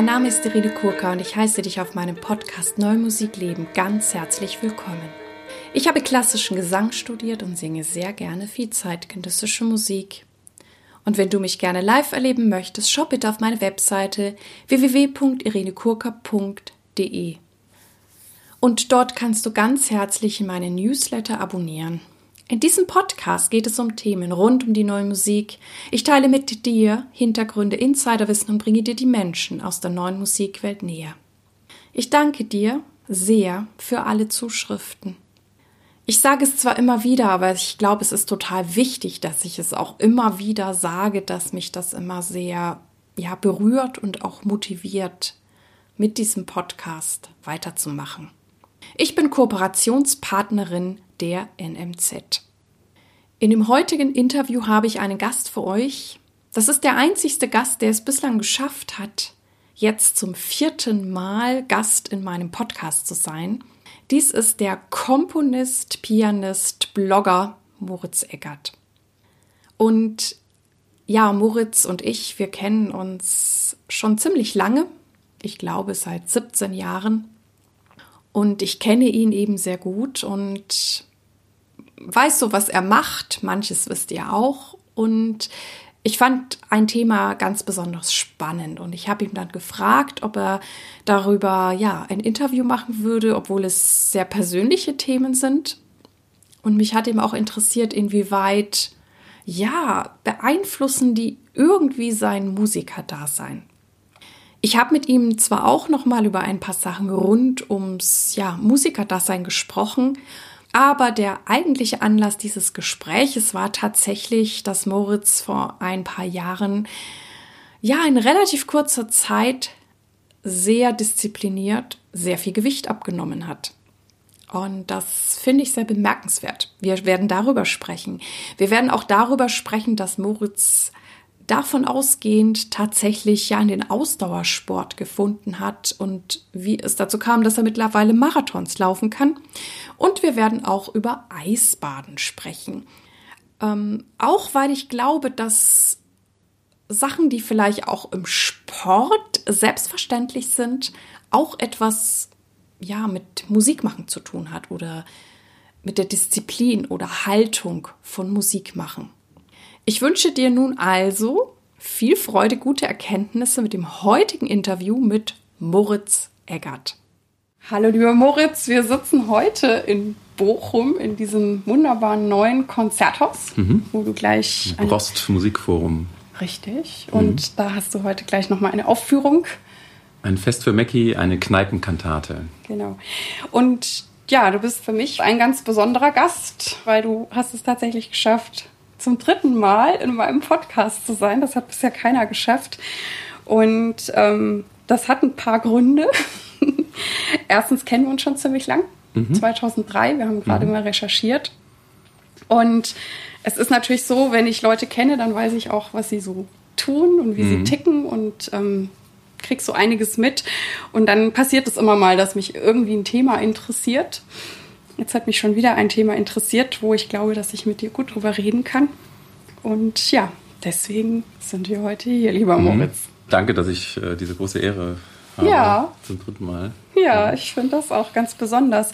Mein Name ist Irene Kurka und ich heiße dich auf meinem Podcast Neue Musik leben ganz herzlich willkommen. Ich habe klassischen Gesang studiert und singe sehr gerne viel zeitgenössische Musik. Und wenn du mich gerne live erleben möchtest, schau bitte auf meine Webseite www.irenekurka.de. Und dort kannst du ganz herzlich meine Newsletter abonnieren. In diesem Podcast geht es um Themen rund um die neue Musik. Ich teile mit dir Hintergründe, Insiderwissen und bringe dir die Menschen aus der neuen Musikwelt näher. Ich danke dir sehr für alle Zuschriften. Ich sage es zwar immer wieder, aber ich glaube, es ist total wichtig, dass ich es auch immer wieder sage, dass mich das immer sehr ja, berührt und auch motiviert, mit diesem Podcast weiterzumachen. Ich bin Kooperationspartnerin der NMZ. In dem heutigen Interview habe ich einen Gast für euch. Das ist der einzigste Gast, der es bislang geschafft hat, jetzt zum vierten Mal Gast in meinem Podcast zu sein. Dies ist der Komponist, Pianist, Blogger Moritz Eckert. Und ja, Moritz und ich, wir kennen uns schon ziemlich lange. Ich glaube seit 17 Jahren. Und ich kenne ihn eben sehr gut und weiß so, was er macht. Manches wisst ihr auch. Und ich fand ein Thema ganz besonders spannend und ich habe ihm dann gefragt, ob er darüber ja ein Interview machen würde, obwohl es sehr persönliche Themen sind. Und mich hat eben auch interessiert, inwieweit ja beeinflussen die irgendwie sein Musikerdasein. Ich habe mit ihm zwar auch noch mal über ein paar Sachen rund ums ja Musikerdasein gesprochen aber der eigentliche Anlass dieses Gespräches war tatsächlich, dass Moritz vor ein paar Jahren, ja, in relativ kurzer Zeit sehr diszipliniert, sehr viel Gewicht abgenommen hat. Und das finde ich sehr bemerkenswert. Wir werden darüber sprechen. Wir werden auch darüber sprechen, dass Moritz davon ausgehend tatsächlich ja in den Ausdauersport gefunden hat und wie es dazu kam, dass er mittlerweile Marathons laufen kann. Und wir werden auch über Eisbaden sprechen. Ähm, auch weil ich glaube, dass Sachen, die vielleicht auch im Sport selbstverständlich sind, auch etwas ja mit Musikmachen zu tun hat oder mit der Disziplin oder Haltung von Musikmachen. Ich wünsche dir nun also viel Freude, gute Erkenntnisse mit dem heutigen Interview mit Moritz Eggert. Hallo lieber Moritz, wir sitzen heute in Bochum in diesem wunderbaren neuen Konzerthaus, mhm. wo du gleich Rost Musikforum. Richtig. Und mhm. da hast du heute gleich noch mal eine Aufführung. Ein Fest für Mackie, eine Kneipenkantate. Genau. Und ja, du bist für mich ein ganz besonderer Gast, weil du hast es tatsächlich geschafft, zum dritten Mal in meinem Podcast zu sein. Das hat bisher keiner geschafft. Und ähm, das hat ein paar Gründe. Erstens kennen wir uns schon ziemlich lang. Mhm. 2003. Wir haben gerade mhm. mal recherchiert. Und es ist natürlich so, wenn ich Leute kenne, dann weiß ich auch, was sie so tun und wie mhm. sie ticken und ähm, krieg so einiges mit. Und dann passiert es immer mal, dass mich irgendwie ein Thema interessiert. Jetzt hat mich schon wieder ein Thema interessiert, wo ich glaube, dass ich mit dir gut drüber reden kann. Und ja, deswegen sind wir heute hier, lieber mhm. Moritz. Danke, dass ich äh, diese große Ehre habe. Ja. Zum dritten Mal. Ja, ja. ich finde das auch ganz besonders.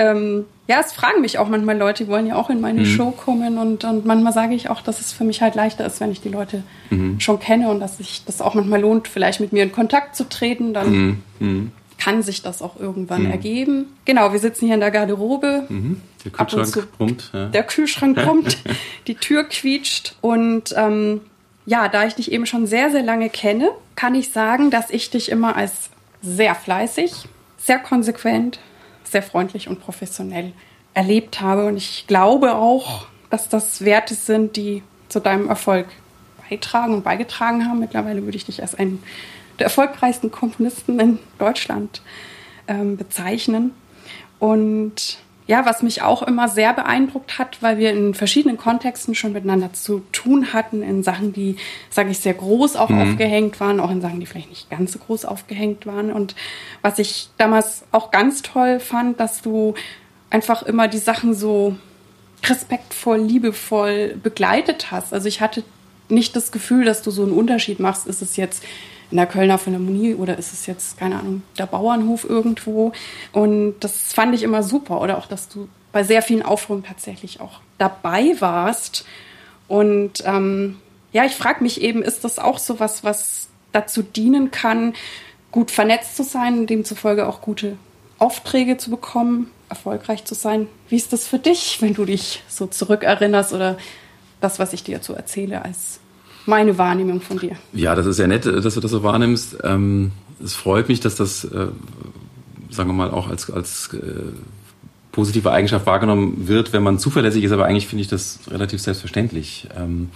Ähm, ja, es fragen mich auch manchmal Leute, die wollen ja auch in meine mhm. Show kommen und, und manchmal sage ich auch, dass es für mich halt leichter ist, wenn ich die Leute mhm. schon kenne und dass sich das auch manchmal lohnt, vielleicht mit mir in Kontakt zu treten. Dann mhm. mhm kann sich das auch irgendwann mhm. ergeben. Genau, wir sitzen hier in der Garderobe. Mhm. Der Kühlschrank brummt. Ja. Der Kühlschrank brummt, die Tür quietscht. Und ähm, ja, da ich dich eben schon sehr, sehr lange kenne, kann ich sagen, dass ich dich immer als sehr fleißig, sehr konsequent, sehr freundlich und professionell erlebt habe. Und ich glaube auch, dass das Werte sind, die zu deinem Erfolg beitragen und beigetragen haben. Mittlerweile würde ich dich als einen der erfolgreichsten Komponisten in Deutschland ähm, bezeichnen. Und ja, was mich auch immer sehr beeindruckt hat, weil wir in verschiedenen Kontexten schon miteinander zu tun hatten, in Sachen, die, sage ich, sehr groß auch mhm. aufgehängt waren, auch in Sachen, die vielleicht nicht ganz so groß aufgehängt waren. Und was ich damals auch ganz toll fand, dass du einfach immer die Sachen so respektvoll, liebevoll begleitet hast. Also ich hatte nicht das Gefühl, dass du so einen Unterschied machst. Ist es jetzt in der Kölner Philharmonie oder ist es jetzt, keine Ahnung, der Bauernhof irgendwo. Und das fand ich immer super. Oder auch, dass du bei sehr vielen Aufführungen tatsächlich auch dabei warst. Und ähm, ja, ich frage mich eben, ist das auch so was, was dazu dienen kann, gut vernetzt zu sein, demzufolge auch gute Aufträge zu bekommen, erfolgreich zu sein? Wie ist das für dich, wenn du dich so zurückerinnerst oder das, was ich dir dazu erzähle, als meine Wahrnehmung von dir? Ja, das ist ja nett, dass du das so wahrnimmst. Ähm, es freut mich, dass das, äh, sagen wir mal, auch als, als äh, positive Eigenschaft wahrgenommen wird, wenn man zuverlässig ist, aber eigentlich finde ich das relativ selbstverständlich. Ähm,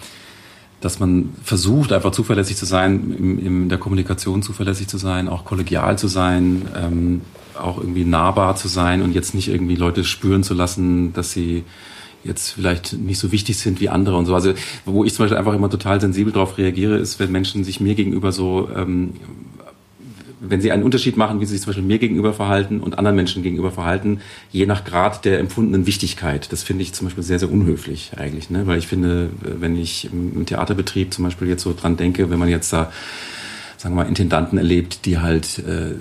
dass man versucht, einfach zuverlässig zu sein, in, in der Kommunikation zuverlässig zu sein, auch kollegial zu sein, ähm, auch irgendwie nahbar zu sein und jetzt nicht irgendwie Leute spüren zu lassen, dass sie jetzt vielleicht nicht so wichtig sind wie andere und so. Also wo ich zum Beispiel einfach immer total sensibel darauf reagiere, ist, wenn Menschen sich mir gegenüber so ähm, wenn sie einen Unterschied machen, wie sie sich zum Beispiel mir gegenüber verhalten und anderen Menschen gegenüber verhalten, je nach Grad der empfundenen Wichtigkeit. Das finde ich zum Beispiel sehr, sehr unhöflich eigentlich, ne? weil ich finde, wenn ich im Theaterbetrieb zum Beispiel jetzt so dran denke, wenn man jetzt da, sagen wir mal, Intendanten erlebt, die halt äh,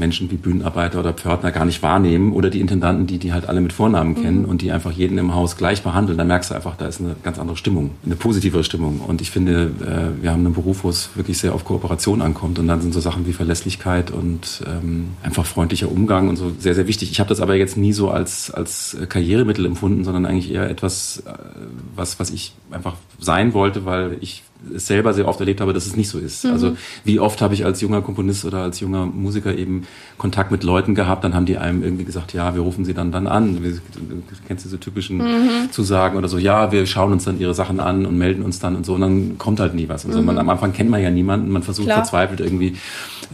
Menschen wie Bühnenarbeiter oder Pförtner gar nicht wahrnehmen oder die Intendanten, die die halt alle mit Vornamen kennen mhm. und die einfach jeden im Haus gleich behandeln, da merkst du einfach, da ist eine ganz andere Stimmung, eine positivere Stimmung. Und ich finde, äh, wir haben einen Beruf, wo es wirklich sehr auf Kooperation ankommt und dann sind so Sachen wie Verlässlichkeit und ähm, einfach freundlicher Umgang und so sehr, sehr wichtig. Ich habe das aber jetzt nie so als, als Karrieremittel empfunden, sondern eigentlich eher etwas, äh, was, was ich einfach sein wollte, weil ich selber sehr oft erlebt habe, dass es nicht so ist. Mhm. Also wie oft habe ich als junger Komponist oder als junger Musiker eben Kontakt mit Leuten gehabt, dann haben die einem irgendwie gesagt, ja, wir rufen sie dann dann an. Du kennst diese typischen mhm. Zusagen oder so, ja, wir schauen uns dann ihre Sachen an und melden uns dann und so und dann kommt halt nie was. Also mhm. man, am Anfang kennt man ja niemanden, man versucht Klar. verzweifelt irgendwie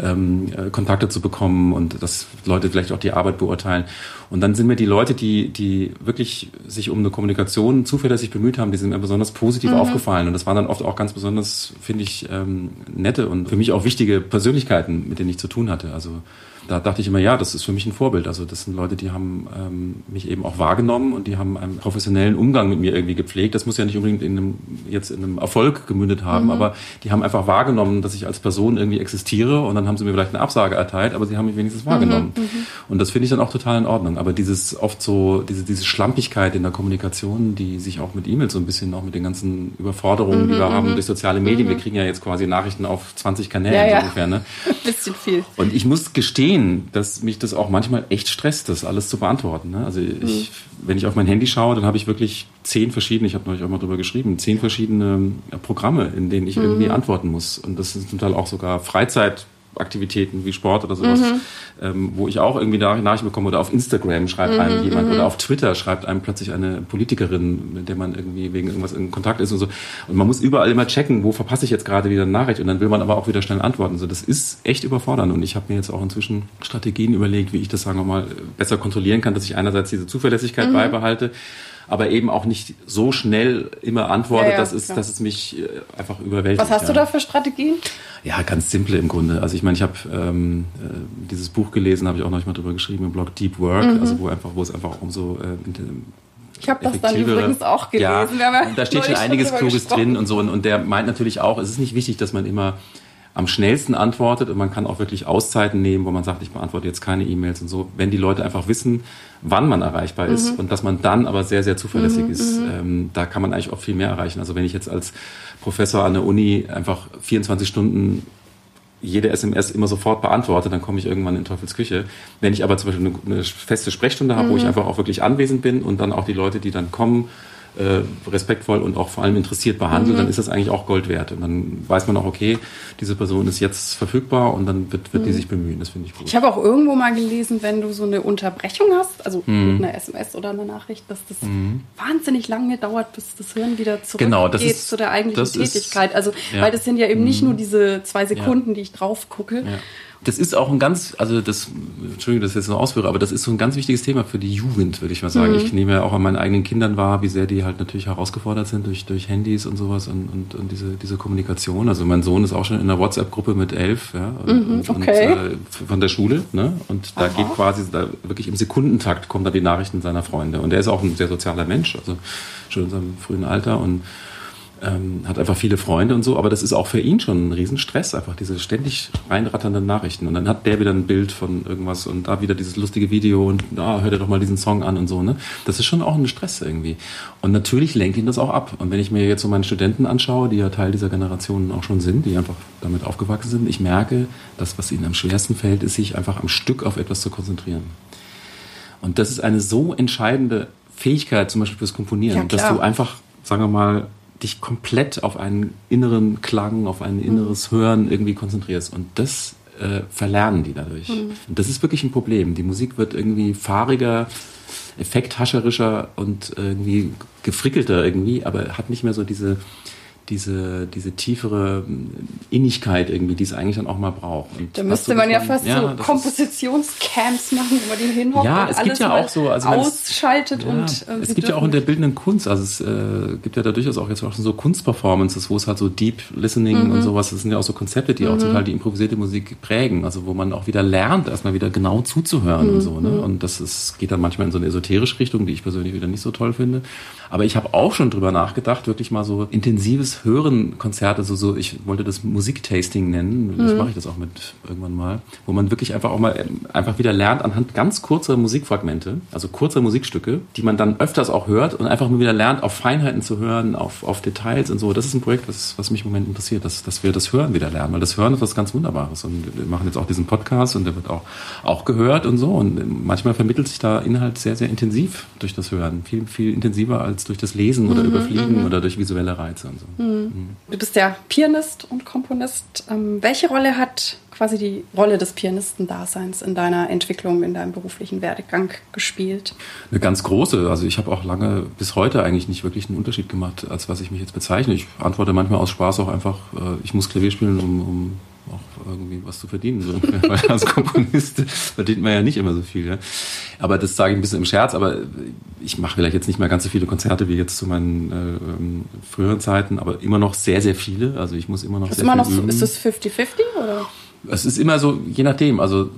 ähm, äh, Kontakte zu bekommen und dass Leute vielleicht auch die Arbeit beurteilen. Und dann sind mir die Leute, die, die wirklich sich um eine Kommunikation zuverlässig bemüht haben, die sind mir besonders positiv mhm. aufgefallen. Und das waren dann oft auch ganz besonders, finde ich, ähm, nette und für mich auch wichtige Persönlichkeiten, mit denen ich zu tun hatte. Also da dachte ich immer, ja, das ist für mich ein Vorbild. Also das sind Leute, die haben ähm, mich eben auch wahrgenommen und die haben einen professionellen Umgang mit mir irgendwie gepflegt. Das muss ja nicht unbedingt in einem, jetzt in einem Erfolg gemündet haben, mhm. aber die haben einfach wahrgenommen, dass ich als Person irgendwie existiere und dann haben sie mir vielleicht eine Absage erteilt, aber sie haben mich wenigstens wahrgenommen. Mhm. mhm. Und das finde ich dann auch total in Ordnung. Aber dieses oft so, diese, diese Schlampigkeit in der Kommunikation, die sich auch mit E-Mails so ein bisschen auch mit den ganzen Überforderungen, mhm. die wir haben mhm. durch soziale Medien, wir mhm. kriegen ja jetzt quasi Nachrichten auf 20 Kanälen ja, ja. ungefähr. Ne? Ein bisschen viel. Und ich muss gestehen, gestehen, dass mich das auch manchmal echt stresst, das alles zu beantworten. Ne? Also ich, mhm. wenn ich auf mein Handy schaue, dann habe ich wirklich zehn verschiedene, ich habe neulich auch mal drüber geschrieben, zehn verschiedene Programme, in denen ich mhm. irgendwie antworten muss. Und das sind zum Teil auch sogar Freizeit. Aktivitäten wie Sport oder sowas, mhm. ähm, wo ich auch irgendwie Nachrichten bekomme oder auf Instagram schreibt mhm, einem jemand mhm. oder auf Twitter schreibt einem plötzlich eine Politikerin, mit der man irgendwie wegen irgendwas in Kontakt ist und so. Und man muss überall immer checken, wo verpasse ich jetzt gerade wieder eine Nachricht und dann will man aber auch wieder schnell antworten. So, das ist echt überfordernd und ich habe mir jetzt auch inzwischen Strategien überlegt, wie ich das, sagen wir mal, besser kontrollieren kann, dass ich einerseits diese Zuverlässigkeit mhm. beibehalte, aber eben auch nicht so schnell immer antwortet, ja, ja, dass, es, dass es mich äh, einfach überwältigt. Was hast ja. du da für Strategien? Ja, ganz simple im Grunde. Also ich meine, ich habe ähm, äh, dieses Buch gelesen, habe ich auch noch mal drüber geschrieben im Blog Deep Work, mhm. also wo einfach, wo es einfach um so äh, ich habe das dann übrigens auch gelesen. Ja, da steht schon einiges Kluges drin und so. Und, und der meint natürlich auch, es ist nicht wichtig, dass man immer am schnellsten antwortet und man kann auch wirklich Auszeiten nehmen, wo man sagt, ich beantworte jetzt keine E-Mails und so, wenn die Leute einfach wissen, wann man erreichbar ist mhm. und dass man dann aber sehr, sehr zuverlässig mhm, ist. Mhm. Ähm, da kann man eigentlich auch viel mehr erreichen. Also wenn ich jetzt als Professor an der Uni einfach 24 Stunden jede SMS immer sofort beantworte, dann komme ich irgendwann in Teufelsküche. Wenn ich aber zum Beispiel eine, eine feste Sprechstunde habe, wo ich mhm. einfach auch wirklich anwesend bin und dann auch die Leute, die dann kommen, äh, respektvoll und auch vor allem interessiert behandelt, mhm. dann ist das eigentlich auch Gold wert. Und dann weiß man auch, okay, diese Person ist jetzt verfügbar und dann wird, wird mhm. die sich bemühen. Das finde ich gut. Ich habe auch irgendwo mal gelesen, wenn du so eine Unterbrechung hast, also mhm. mit einer SMS oder einer Nachricht, dass das mhm. wahnsinnig lange dauert, bis das Hirn wieder zurückgeht genau, das ist, zu der eigentlichen Tätigkeit. also, ja. weil das sind ja eben nicht mhm. nur diese zwei Sekunden, ja. die ich drauf gucke. Ja das ist auch ein ganz, also das, Entschuldigung, dass ich das jetzt so ausführe, aber das ist so ein ganz wichtiges Thema für die Jugend, würde ich mal sagen. Mhm. Ich nehme ja auch an meinen eigenen Kindern wahr, wie sehr die halt natürlich herausgefordert sind durch, durch Handys und sowas und, und, und diese, diese Kommunikation. Also mein Sohn ist auch schon in einer WhatsApp-Gruppe mit elf, ja, und, mhm, okay. und äh, von der Schule, ne? Und da Aha. geht quasi, da wirklich im Sekundentakt kommen da die Nachrichten seiner Freunde. Und der ist auch ein sehr sozialer Mensch, also schon in seinem frühen Alter und ähm, hat einfach viele Freunde und so, aber das ist auch für ihn schon ein Riesenstress, einfach diese ständig reinratternden Nachrichten. Und dann hat der wieder ein Bild von irgendwas und da wieder dieses lustige Video und da ah, hört er doch mal diesen Song an und so. Ne? Das ist schon auch ein Stress irgendwie. Und natürlich lenkt ihn das auch ab. Und wenn ich mir jetzt so meine Studenten anschaue, die ja Teil dieser Generation auch schon sind, die einfach damit aufgewachsen sind, ich merke, das, was ihnen am schwersten fällt, ist, sich einfach am Stück auf etwas zu konzentrieren. Und das ist eine so entscheidende Fähigkeit, zum Beispiel fürs Komponieren, ja, dass du einfach, sagen wir mal, dich komplett auf einen inneren Klang, auf ein inneres mhm. Hören irgendwie konzentrierst. Und das äh, verlernen die dadurch. Mhm. Und das ist wirklich ein Problem. Die Musik wird irgendwie fahriger, effekthascherischer und irgendwie gefrickelter irgendwie, aber hat nicht mehr so diese diese, diese tiefere Innigkeit irgendwie, die es eigentlich dann auch mal braucht. Und da müsste man ja fast ja, so Kompositionscamps machen, wo man den hinhockt ja, und es alles gibt ja auch so, also ausschaltet ja, und äh, es gibt ja auch in der bildenden Kunst, also es äh, gibt ja da durchaus auch jetzt auch so Kunstperformances, wo es halt so Deep Listening mhm. und sowas, das sind ja auch so Konzepte, die mhm. auch total die improvisierte Musik prägen, also wo man auch wieder lernt, erstmal wieder genau zuzuhören mhm. und so, ne? Mhm. Und das ist, geht dann manchmal in so eine esoterische Richtung, die ich persönlich wieder nicht so toll finde. Aber ich habe auch schon drüber nachgedacht, wirklich mal so intensives Hören Konzerte, so, so ich wollte das Musiktasting nennen, mhm. das mache ich das auch mit irgendwann mal, wo man wirklich einfach auch mal einfach wieder lernt anhand ganz kurzer Musikfragmente, also kurzer Musikstücke, die man dann öfters auch hört und einfach nur wieder lernt, auf Feinheiten zu hören, auf, auf Details und so. Das ist ein Projekt, was, was mich im Moment interessiert, dass, dass wir das Hören wieder lernen, weil das Hören ist was ganz Wunderbares und wir machen jetzt auch diesen Podcast und der wird auch, auch gehört und so und manchmal vermittelt sich da Inhalt sehr, sehr intensiv durch das Hören, viel, viel intensiver als durch das Lesen oder mhm, Überfliegen mhm. oder durch visuelle Reize und so. Mhm. Mhm. Du bist ja Pianist und Komponist. Ähm, welche Rolle hat quasi die Rolle des Pianistendaseins in deiner Entwicklung, in deinem beruflichen Werdegang gespielt? Eine ganz große. Also ich habe auch lange bis heute eigentlich nicht wirklich einen Unterschied gemacht, als was ich mich jetzt bezeichne. Ich antworte manchmal aus Spaß auch einfach, äh, ich muss Klavier spielen, um, um auch irgendwie was zu verdienen. So. Weil als Komponist verdient man ja nicht immer so viel. Ja. Aber das sage ich ein bisschen im Scherz, aber ich mache vielleicht jetzt nicht mehr ganz so viele Konzerte wie jetzt zu meinen äh, früheren Zeiten, aber immer noch sehr, sehr viele. Also ich muss immer noch ist sehr immer viel noch, üben. Ist es 50-50 oder? Es ist immer so, je nachdem. Also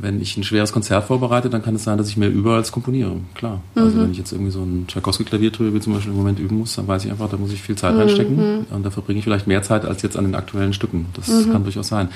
wenn ich ein schweres Konzert vorbereite, dann kann es sein, dass ich mehr übe als komponiere. Klar. Also mhm. wenn ich jetzt irgendwie so ein Tchaikovsky-Klaviertrio zum Beispiel im Moment üben muss, dann weiß ich einfach, da muss ich viel Zeit mhm. reinstecken. Und da verbringe ich vielleicht mehr Zeit als jetzt an den aktuellen Stücken. Das mhm. kann durchaus sein.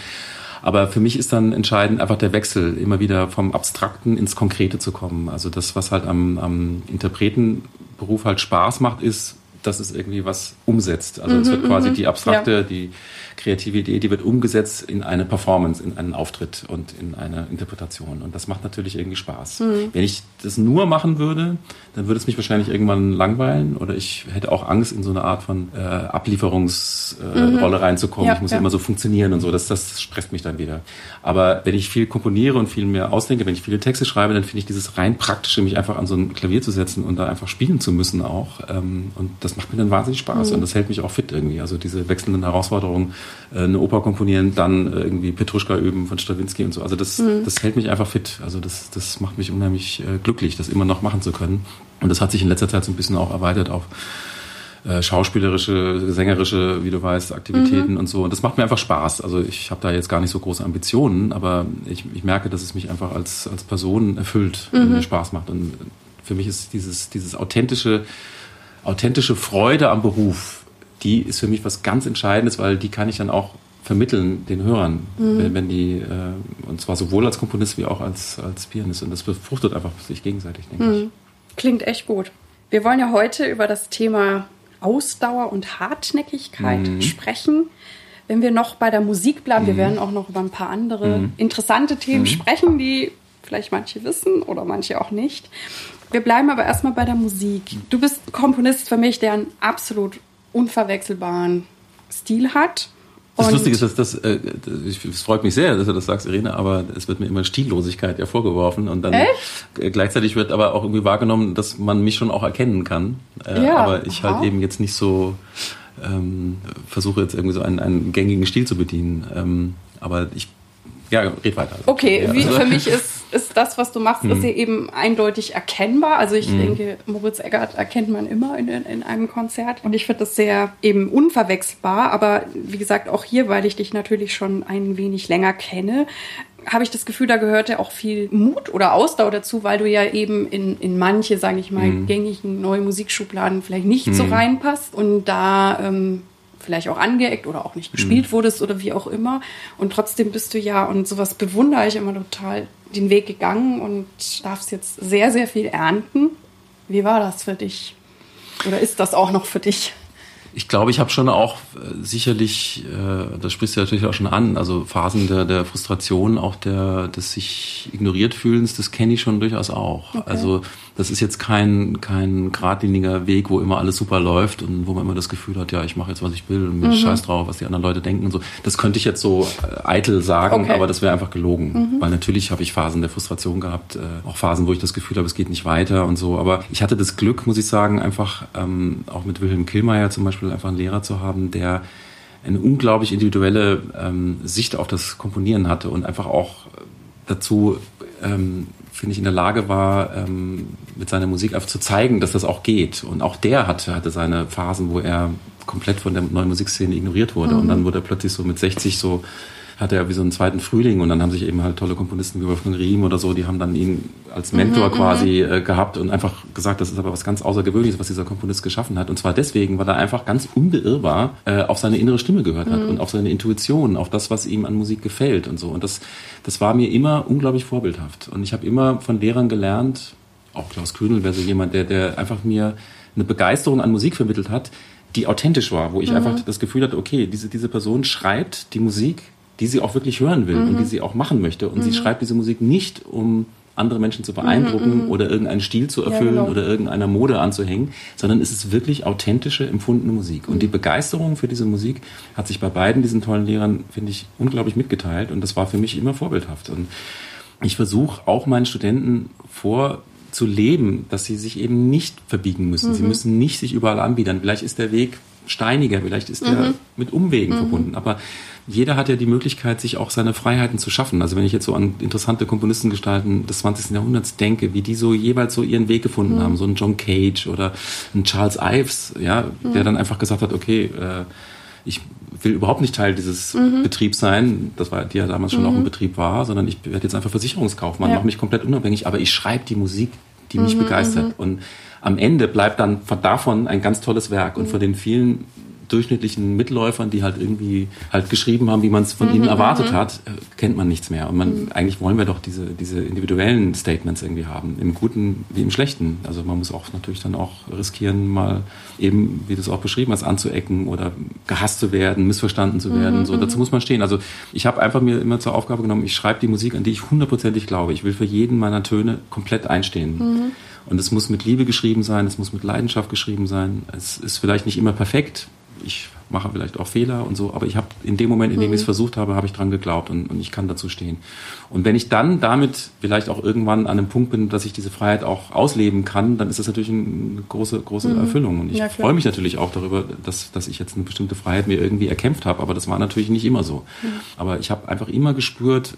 Aber für mich ist dann entscheidend einfach der Wechsel, immer wieder vom Abstrakten ins Konkrete zu kommen. Also das, was halt am, am Interpretenberuf halt Spaß macht, ist, dass es irgendwie was umsetzt. Also es wird mhm, quasi mhm. die abstrakte, ja. die kreative Idee, die wird umgesetzt in eine Performance, in einen Auftritt und in eine Interpretation. Und das macht natürlich irgendwie Spaß. Mhm. Wenn ich das nur machen würde, dann würde es mich wahrscheinlich irgendwann langweilen oder ich hätte auch Angst, in so eine Art von äh, Ablieferungsrolle äh, mhm. reinzukommen. Ja, ich muss ja. immer so funktionieren und so. Das, das stresst mich dann wieder. Aber wenn ich viel komponiere und viel mehr ausdenke, wenn ich viele Texte schreibe, dann finde ich dieses rein praktische, mich einfach an so ein Klavier zu setzen und da einfach spielen zu müssen auch. Ähm, und das macht mir dann wahnsinnig Spaß mhm. und das hält mich auch fit irgendwie. Also diese wechselnden Herausforderungen äh, eine Oper komponieren, dann äh, irgendwie Petruschka üben von Stravinsky und so. Also das, mhm. das hält mich einfach fit. Also das, das macht mich unheimlich äh, glücklich, das immer noch machen zu können. Und das hat sich in letzter Zeit so ein bisschen auch erweitert auf schauspielerische, sängerische, wie du weißt, Aktivitäten mhm. und so. Und das macht mir einfach Spaß. Also ich habe da jetzt gar nicht so große Ambitionen, aber ich, ich merke, dass es mich einfach als, als Person erfüllt mhm. und mir Spaß macht. Und für mich ist dieses, dieses authentische, authentische Freude am Beruf die ist für mich was ganz Entscheidendes, weil die kann ich dann auch vermitteln den Hörern, mhm. wenn, wenn, die, äh, und zwar sowohl als Komponist wie auch als, als Pianist. Und das befruchtet einfach sich gegenseitig, denke mhm. ich. Klingt echt gut. Wir wollen ja heute über das Thema Ausdauer und Hartnäckigkeit mhm. sprechen. Wenn wir noch bei der Musik bleiben, wir mhm. werden auch noch über ein paar andere mhm. interessante Themen mhm. sprechen, die vielleicht manche wissen oder manche auch nicht. Wir bleiben aber erstmal bei der Musik. Du bist Komponist für mich, der einen absolut unverwechselbaren Stil hat. Das Lustige ist, dass das, äh, es freut mich sehr, dass du das sagst, Irene, aber es wird mir immer Stillosigkeit ja vorgeworfen und dann Echt? gleichzeitig wird aber auch irgendwie wahrgenommen, dass man mich schon auch erkennen kann. Äh, ja, aber ich halt aha. halt eben jetzt nicht so ähm, versuche jetzt irgendwie so einen, einen gängigen Stil zu bedienen. Ähm, aber ich ja, red weiter. Okay, ja, wie, also. für mich ist, ist das, was du machst, mhm. ist ja eben eindeutig erkennbar. Also ich mhm. denke, Moritz Eggert erkennt man immer in, in einem Konzert. Und ich finde das sehr eben unverwechselbar. Aber wie gesagt, auch hier, weil ich dich natürlich schon ein wenig länger kenne, habe ich das Gefühl, da gehörte auch viel Mut oder Ausdauer dazu, weil du ja eben in, in manche, sage ich mal, mhm. gängigen neue Musikschubladen vielleicht nicht mhm. so reinpasst und da ähm, vielleicht auch angeeckt oder auch nicht gespielt mhm. wurdest oder wie auch immer. Und trotzdem bist du ja, und sowas bewundere ich immer total, den Weg gegangen und darfst jetzt sehr, sehr viel ernten. Wie war das für dich? Oder ist das auch noch für dich? Ich glaube, ich habe schon auch äh, sicherlich, äh, das sprichst du natürlich auch schon an, also Phasen der, der Frustration, auch der des sich ignoriert fühlens, das kenne ich schon durchaus auch. Okay. Also das ist jetzt kein, kein geradliniger Weg, wo immer alles super läuft und wo man immer das Gefühl hat, ja, ich mache jetzt, was ich will und mir mhm. scheiß drauf, was die anderen Leute denken und so. Das könnte ich jetzt so äh, eitel sagen, okay. aber das wäre einfach gelogen. Mhm. Weil natürlich habe ich Phasen der Frustration gehabt, äh, auch Phasen, wo ich das Gefühl habe, es geht nicht weiter und so. Aber ich hatte das Glück, muss ich sagen, einfach ähm, auch mit Wilhelm Killmeier zum Beispiel einfach einen Lehrer zu haben, der eine unglaublich individuelle ähm, Sicht auf das Komponieren hatte und einfach auch dazu ähm, finde ich, in der Lage war, ähm, mit seiner Musik einfach zu zeigen, dass das auch geht. Und auch der hatte, hatte seine Phasen, wo er komplett von der neuen Musikszene ignoriert wurde. Mhm. Und dann wurde er plötzlich so mit 60 so hatte er wie so einen zweiten Frühling und dann haben sich eben halt tolle Komponisten wie Wolfgang Riem oder so, die haben dann ihn als Mentor mhm, quasi mhm. äh, gehabt und einfach gesagt, das ist aber was ganz Außergewöhnliches, was dieser Komponist geschaffen hat. Und zwar deswegen, weil er einfach ganz unbeirrbar äh, auf seine innere Stimme gehört hat mhm. und auf seine Intuition, auf das, was ihm an Musik gefällt und so. Und das, das war mir immer unglaublich vorbildhaft. Und ich habe immer von Lehrern gelernt, auch Klaus Kühnel wäre so jemand, der, der einfach mir eine Begeisterung an Musik vermittelt hat, die authentisch war, wo ich mhm. einfach das Gefühl hatte, okay, diese, diese Person schreibt die Musik die sie auch wirklich hören will mhm. und die sie auch machen möchte. Und mhm. sie schreibt diese Musik nicht, um andere Menschen zu beeindrucken mhm, mhm. oder irgendeinen Stil zu erfüllen ja, genau. oder irgendeiner Mode anzuhängen, sondern es ist wirklich authentische, empfundene Musik. Und mhm. die Begeisterung für diese Musik hat sich bei beiden diesen tollen Lehrern, finde ich, unglaublich mitgeteilt und das war für mich immer vorbildhaft. Und ich versuche auch meinen Studenten vor zu leben, dass sie sich eben nicht verbiegen müssen. Mhm. Sie müssen nicht sich überall anbiedern. Vielleicht ist der Weg steiniger, vielleicht ist der mhm. mit Umwegen mhm. verbunden, aber jeder hat ja die Möglichkeit, sich auch seine Freiheiten zu schaffen. Also wenn ich jetzt so an interessante Komponistengestalten des 20. Jahrhunderts denke, wie die so jeweils so ihren Weg gefunden mhm. haben, so ein John Cage oder ein Charles Ives, ja, mhm. der dann einfach gesagt hat, okay, äh, ich will überhaupt nicht Teil dieses mhm. Betriebs sein, das war, die ja damals schon mhm. auch ein Betrieb war, sondern ich werde jetzt einfach Versicherungskaufmann, ja. mache mich komplett unabhängig, aber ich schreibe die Musik, die mich mhm, begeistert. Mhm. Und am Ende bleibt dann davon ein ganz tolles Werk. Und von den vielen durchschnittlichen Mitläufern, die halt irgendwie halt geschrieben haben, wie man es von mhm, ihnen erwartet mhm. hat, äh, kennt man nichts mehr. Und man, mhm. eigentlich wollen wir doch diese, diese individuellen Statements irgendwie haben, im Guten wie im Schlechten. Also man muss auch natürlich dann auch riskieren, mal eben, wie du es auch beschrieben hast, anzuecken oder gehasst zu werden, missverstanden zu werden. Mhm, so, dazu mhm. muss man stehen. Also ich habe einfach mir immer zur Aufgabe genommen, ich schreibe die Musik, an die ich hundertprozentig glaube. Ich will für jeden meiner Töne komplett einstehen. Mhm. Und es muss mit Liebe geschrieben sein, es muss mit Leidenschaft geschrieben sein. Es ist vielleicht nicht immer perfekt, ich mache vielleicht auch Fehler und so, aber ich habe in dem Moment, in dem mhm. ich es versucht habe, habe ich dran geglaubt und, und, ich kann dazu stehen. Und wenn ich dann damit vielleicht auch irgendwann an einem Punkt bin, dass ich diese Freiheit auch ausleben kann, dann ist das natürlich eine große, große mhm. Erfüllung. Und ich ja, freue mich natürlich auch darüber, dass, dass ich jetzt eine bestimmte Freiheit mir irgendwie erkämpft habe, aber das war natürlich nicht immer so. Mhm. Aber ich habe einfach immer gespürt,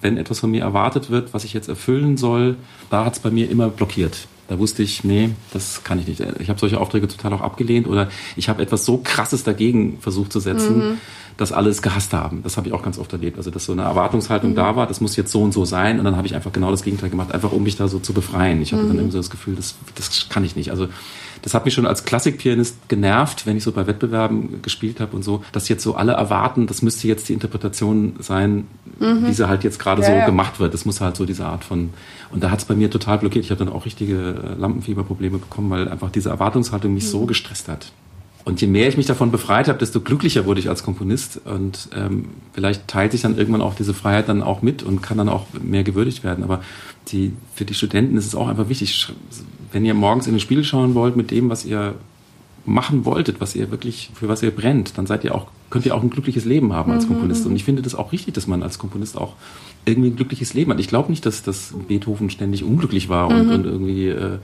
wenn etwas von mir erwartet wird, was ich jetzt erfüllen soll, da hat es bei mir immer blockiert. Da wusste ich, nee, das kann ich nicht. Ich habe solche Aufträge total auch abgelehnt oder ich habe etwas so krasses dagegen versucht zu setzen, mhm. dass alle es gehasst haben. Das habe ich auch ganz oft erlebt. Also dass so eine Erwartungshaltung mhm. da war, das muss jetzt so und so sein und dann habe ich einfach genau das Gegenteil gemacht, einfach um mich da so zu befreien. Ich hatte mhm. dann immer so das Gefühl, das, das kann ich nicht. Also das hat mich schon als Klassikpianist genervt, wenn ich so bei Wettbewerben gespielt habe und so, dass jetzt so alle erwarten, das müsste jetzt die Interpretation sein, mhm. wie sie halt jetzt gerade ja, so ja. gemacht wird. Das muss halt so diese Art von. Und da hat es bei mir total blockiert. Ich habe dann auch richtige äh, Lampenfieberprobleme bekommen, weil einfach diese Erwartungshaltung mich mhm. so gestresst hat. Und je mehr ich mich davon befreit habe, desto glücklicher wurde ich als Komponist. Und ähm, vielleicht teilt sich dann irgendwann auch diese Freiheit dann auch mit und kann dann auch mehr gewürdigt werden. Aber die, für die Studenten ist es auch einfach wichtig, wenn ihr morgens in den Spiegel schauen wollt mit dem, was ihr machen wolltet, was ihr wirklich, für was ihr brennt, dann seid ihr auch, könnt ihr auch ein glückliches Leben haben als mhm. Komponist. Und ich finde das auch richtig, dass man als Komponist auch irgendwie ein glückliches Leben hat. Ich glaube nicht, dass, dass Beethoven ständig unglücklich war und, mhm. und irgendwie äh,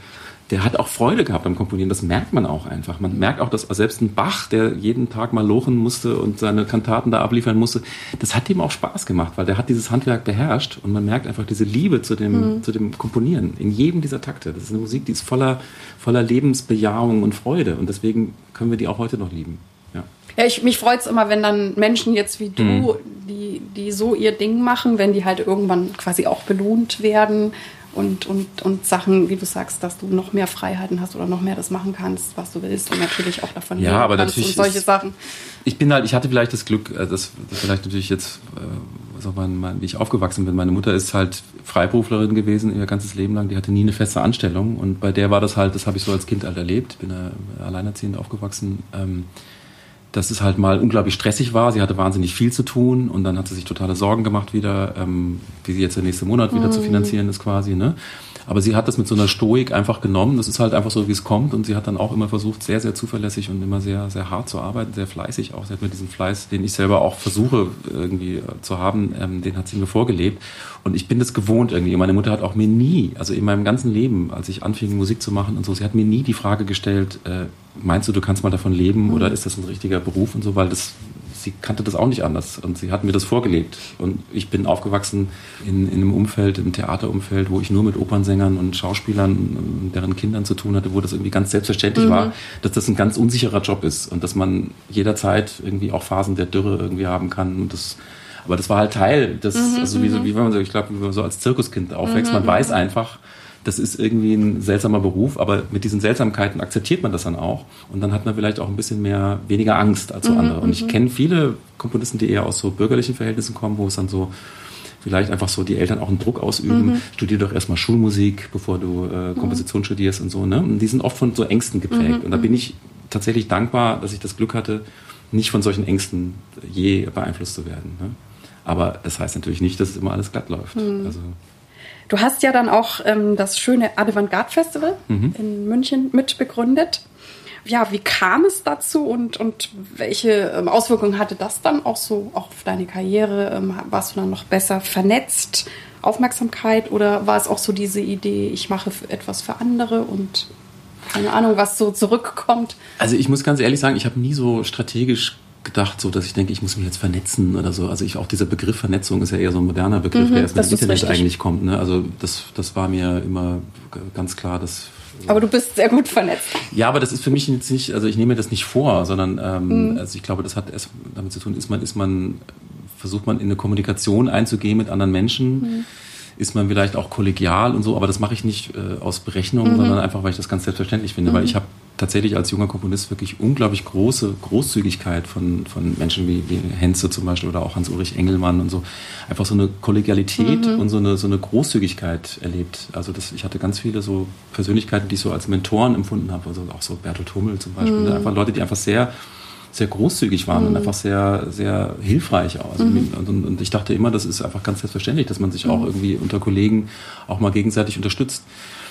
der hat auch Freude gehabt beim Komponieren. Das merkt man auch einfach. Man merkt auch, dass selbst ein Bach, der jeden Tag mal lochen musste und seine Kantaten da abliefern musste, das hat ihm auch Spaß gemacht, weil der hat dieses Handwerk beherrscht und man merkt einfach diese Liebe zu dem, mhm. zu dem Komponieren in jedem dieser Takte. Das ist eine Musik, die ist voller, voller Lebensbejahung und Freude und deswegen können wir die auch heute noch lieben. Ja. Ja, ich, mich freut es immer, wenn dann Menschen jetzt wie du, Mhm. die, die so ihr Ding machen, wenn die halt irgendwann quasi auch belohnt werden und, und, und Sachen, wie du sagst, dass du noch mehr Freiheiten hast oder noch mehr das machen kannst, was du willst und natürlich auch davon Ja, leben aber kannst natürlich und solche ist- Sachen. Ich bin halt, ich hatte vielleicht das Glück, äh, dass, vielleicht natürlich jetzt, äh, so mein, mein, wie ich aufgewachsen bin. Meine Mutter ist halt Freiberuflerin gewesen ihr ganzes Leben lang. Die hatte nie eine feste Anstellung und bei der war das halt, das habe ich so als Kind halt erlebt. Bin äh, alleinerziehend aufgewachsen. Ähm, dass es halt mal unglaublich stressig war. Sie hatte wahnsinnig viel zu tun und dann hat sie sich totale Sorgen gemacht wieder, ähm, wie sie jetzt der nächste Monat wieder zu finanzieren ist quasi. Ne? Aber sie hat das mit so einer Stoik einfach genommen. Das ist halt einfach so, wie es kommt. Und sie hat dann auch immer versucht, sehr, sehr zuverlässig und immer sehr, sehr hart zu arbeiten, sehr fleißig auch. Sie hat mir diesen Fleiß, den ich selber auch versuche irgendwie äh, zu haben, ähm, den hat sie mir vorgelebt. Und ich bin das gewohnt irgendwie. Meine Mutter hat auch mir nie, also in meinem ganzen Leben, als ich anfing, Musik zu machen und so, sie hat mir nie die Frage gestellt, äh, meinst du, du kannst mal davon leben oder ist das ein richtiger Beruf und so, weil das sie kannte das auch nicht anders und sie hat mir das vorgelebt. Und ich bin aufgewachsen in, in einem Umfeld, im Theaterumfeld, wo ich nur mit Opernsängern und Schauspielern und deren Kindern zu tun hatte, wo das irgendwie ganz selbstverständlich war, dass das ein ganz unsicherer Job ist und dass man jederzeit irgendwie auch Phasen der Dürre irgendwie haben kann. Und das, aber das war halt Teil des, also wie, so, wie wenn man so, ich glaube, wie man so als Zirkuskind aufwächst, man weiß einfach, das ist irgendwie ein seltsamer Beruf, aber mit diesen Seltsamkeiten akzeptiert man das dann auch. Und dann hat man vielleicht auch ein bisschen mehr, weniger Angst als so andere. Und ich kenne viele Komponisten, die eher aus so bürgerlichen Verhältnissen kommen, wo es dann so vielleicht einfach so die Eltern auch einen Druck ausüben. Studier doch erstmal Schulmusik, bevor du äh, Komposition studierst und so. Ne? Und die sind oft von so Ängsten geprägt. Und da bin ich tatsächlich dankbar, dass ich das Glück hatte, nicht von solchen Ängsten je beeinflusst zu werden. Ne? Aber das heißt natürlich nicht, dass es immer alles glatt läuft. Also Du hast ja dann auch ähm, das schöne Avantgarde Festival Mhm. in München mitbegründet. Ja, wie kam es dazu und, und welche ähm, Auswirkungen hatte das dann auch so auch auf deine Karriere? Ähm, warst du dann noch besser vernetzt, Aufmerksamkeit oder war es auch so diese Idee, ich mache etwas für andere und keine Ahnung, was so zurückkommt? Also ich muss ganz ehrlich sagen, ich habe nie so strategisch gedacht, so dass ich denke, ich muss mich jetzt vernetzen oder so. Also ich auch dieser Begriff Vernetzung ist ja eher so ein moderner Begriff, der erst mit Mhm, Internet richtig. eigentlich kommt. Ne? Also das, das war mir immer ganz klar, dass Aber du bist sehr gut vernetzt. ja, aber das ist für mich jetzt nicht, also ich nehme mir das nicht vor, sondern ähm, Mhm. also ich glaube, das hat erst damit zu tun, ist man, ist man, versucht man in eine Kommunikation einzugehen mit anderen Menschen, Mhm. Ist man vielleicht auch kollegial und so, aber das mache ich nicht äh, aus Berechnung, Mhm. sondern einfach, weil ich das ganz selbstverständlich finde, weil ich habe tatsächlich als junger Komponist wirklich unglaublich große Großzügigkeit von, von Menschen wie, wie Henze zum Beispiel oder auch Hans-Ulrich Engelmann und so. Einfach so eine Kollegialität und so eine, so eine Großzügigkeit erlebt. Also das, ich hatte ganz viele so Persönlichkeiten, die ich so als Mentoren empfunden habe. Also auch so Bertolt Hummel zum Beispiel. ne? Einfach Leute, die einfach sehr sehr großzügig waren und einfach sehr, sehr hilfreich auch. Also und, und, und ich dachte immer, das ist einfach ganz selbstverständlich, dass man sich auch irgendwie unter Kollegen auch mal gegenseitig unterstützt.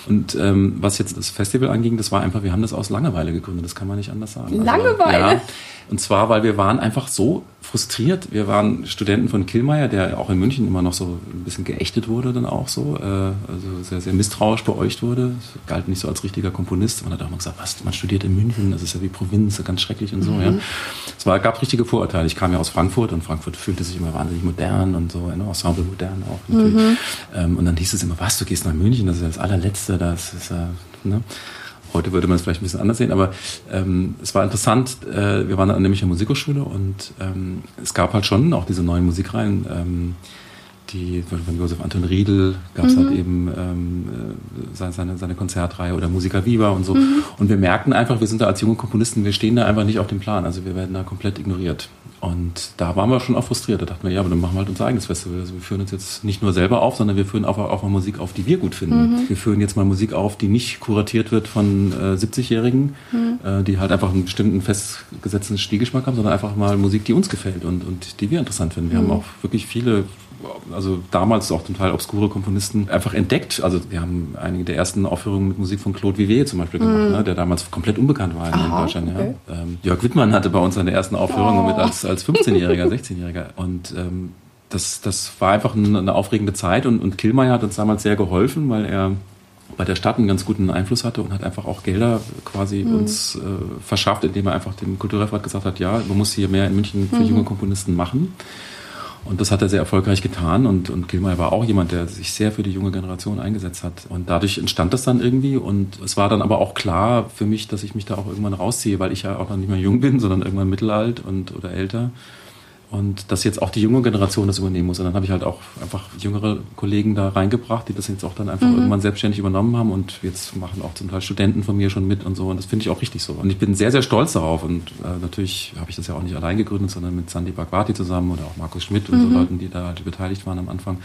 Und ähm, was jetzt das Festival anging, das war einfach, wir haben das aus Langeweile gegründet, das kann man nicht anders sagen. Langeweile? Also, ja, und zwar, weil wir waren einfach so frustriert. Wir waren Studenten von Killmeier, der auch in München immer noch so ein bisschen geächtet wurde dann auch so. Äh, also sehr, sehr misstrauisch beäugt wurde. Galt nicht so als richtiger Komponist. Man hat auch mal gesagt, was, man studiert in München, das ist ja wie Provinz, ganz schrecklich und so. Ja. Es war, gab richtige Vorurteile. Ich kam ja aus Frankfurt und Frankfurt fühlte sich immer wahnsinnig modern und so, ne, Ensemble modern auch natürlich. Ähm, und dann hieß es immer, was, du gehst nach München, das ist ja das allerletzte, das ist ja, ne? Heute würde man es vielleicht ein bisschen anders sehen, aber ähm, es war interessant. Äh, wir waren an der Münchner Musikhochschule und ähm, es gab halt schon auch diese neuen Musikreihen. Ähm, die von von Josef Anton Riedel gab es halt eben ähm, äh, seine, seine, Konzertreihe oder Musiker Viva und so. Und wir merkten einfach, wir sind da als junge Komponisten, wir stehen da einfach nicht auf dem Plan. Also wir werden da komplett ignoriert. Und da waren wir schon auch frustriert. Da dachten wir, ja, aber dann machen wir halt unser eigenes Festival. Also wir führen uns jetzt nicht nur selber auf, sondern wir führen auch, auch mal Musik auf, die wir gut finden. Wir führen jetzt mal Musik auf, die nicht kuratiert wird von äh, 70-Jährigen, äh, die halt einfach einen bestimmten festgesetzten Stilgeschmack haben, sondern einfach mal Musik, die uns gefällt und, und die wir interessant finden. Wir haben auch wirklich viele also damals auch zum Teil obskure Komponisten einfach entdeckt. Also wir haben einige der ersten Aufführungen mit Musik von Claude Vivier zum Beispiel gemacht, ne, der damals komplett unbekannt war in Aha, Deutschland. okay. Ja. Ähm, Jörg Wittmann hatte bei uns seine ersten Aufführungen Oh. mit als, als 15-Jähriger, 16-Jähriger. Und ähm, das, das war einfach eine, eine aufregende Zeit und, und Killmeier hat uns damals sehr geholfen, weil er bei der Stadt einen ganz guten Einfluss hatte und hat einfach auch Gelder quasi uns äh, verschafft, indem er einfach dem Kulturreferat gesagt hat, ja, man muss hier mehr in München für junge Komponisten machen. Und das hat er sehr erfolgreich getan. Und, und Gilmeier war auch jemand, der sich sehr für die junge Generation eingesetzt hat. Und dadurch entstand das dann irgendwie. Und es war dann aber auch klar für mich, dass ich mich da auch irgendwann rausziehe, weil ich ja auch noch nicht mehr jung bin, sondern irgendwann mittelalt und oder älter und dass jetzt auch die junge Generation das übernehmen muss. Und dann habe ich halt auch einfach jüngere Kollegen da reingebracht, die das jetzt auch dann einfach mhm. irgendwann selbstständig übernommen haben und jetzt machen auch zum Teil Studenten von mir schon mit und so. Und das finde ich auch richtig so. Und ich bin sehr, sehr stolz darauf. Und äh, natürlich habe ich das ja auch nicht allein gegründet, sondern mit Sandy Bhagwati zusammen oder auch Markus Schmidt und mhm. so Leuten, die da halt beteiligt waren am Anfang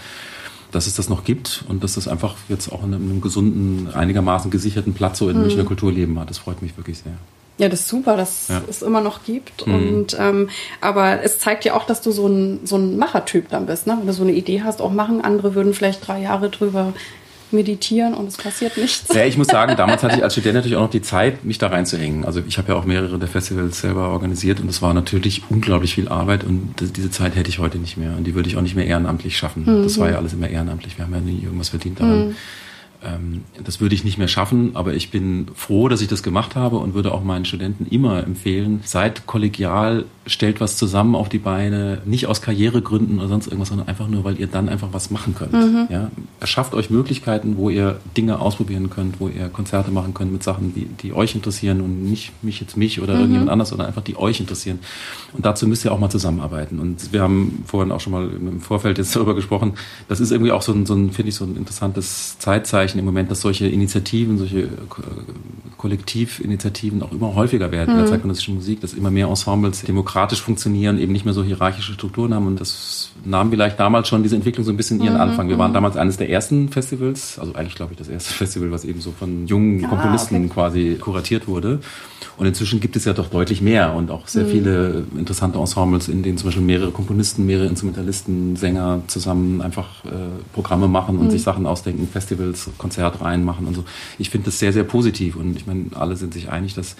dass es das noch gibt und dass das einfach jetzt auch in einem, in einem gesunden, einigermaßen gesicherten Platz so in mhm. Münchner Kulturleben hat. Das freut mich wirklich sehr. Ja, das ist super, dass ja. es immer noch gibt. Mhm. Und ähm, aber es zeigt ja auch, dass du so ein, so ein Machertyp dann bist, ne? Wenn du so eine Idee hast, auch machen. Andere würden vielleicht drei Jahre drüber meditieren und es passiert nichts. Ja, ich muss sagen, damals hatte ich als Student natürlich auch noch die Zeit, mich da reinzuhängen. Also ich habe ja auch mehrere der Festivals selber organisiert und es war natürlich unglaublich viel Arbeit und diese Zeit hätte ich heute nicht mehr und die würde ich auch nicht mehr ehrenamtlich schaffen. Mhm. Das war ja alles immer ehrenamtlich. Wir haben ja nie irgendwas verdient daran. Mhm ähm, das würde ich nicht mehr schaffen, aber ich bin froh, dass ich das gemacht habe und würde auch meinen Studenten immer empfehlen, seid kollegial, stellt was zusammen auf die Beine, nicht aus Karrieregründen oder sonst irgendwas, sondern einfach nur, weil ihr dann einfach was machen könnt. Mhm. Ja? Erschafft euch Möglichkeiten, wo ihr Dinge ausprobieren könnt, wo ihr Konzerte machen könnt mit Sachen, die, die euch interessieren und nicht mich jetzt mich oder mhm. irgendjemand anders, sondern einfach die euch interessieren. Und dazu müsst ihr auch mal zusammenarbeiten. Und wir haben vorhin auch schon mal im Vorfeld jetzt darüber gesprochen, das ist irgendwie auch so ein, so ein finde ich, so ein interessantes Zeitzeichen, Zeichen im Moment, dass solche Initiativen, solche äh, Kollektivinitiativen auch immer häufiger werden mhm. in der zeitgenössischen Musik, dass immer mehr Ensembles demokratisch funktionieren, eben nicht mehr so hierarchische Strukturen haben. Und das nahm vielleicht damals schon diese Entwicklung so ein bisschen ihren mhm. Anfang. Wir waren mhm. damals eines der ersten Festivals, also eigentlich glaube ich das erste Festival, was eben so von jungen ah, Komponisten okay. quasi kuratiert wurde. Und inzwischen gibt es ja doch deutlich mehr und auch sehr mhm. viele interessante Ensembles, in denen zum Beispiel mehrere Komponisten, mehrere Instrumentalisten, Sänger zusammen einfach äh, Programme machen und mhm. sich Sachen ausdenken, Festivals, Konzertreihen machen und so. Ich finde das sehr, sehr positiv und ich meine, alle sind sich einig, dass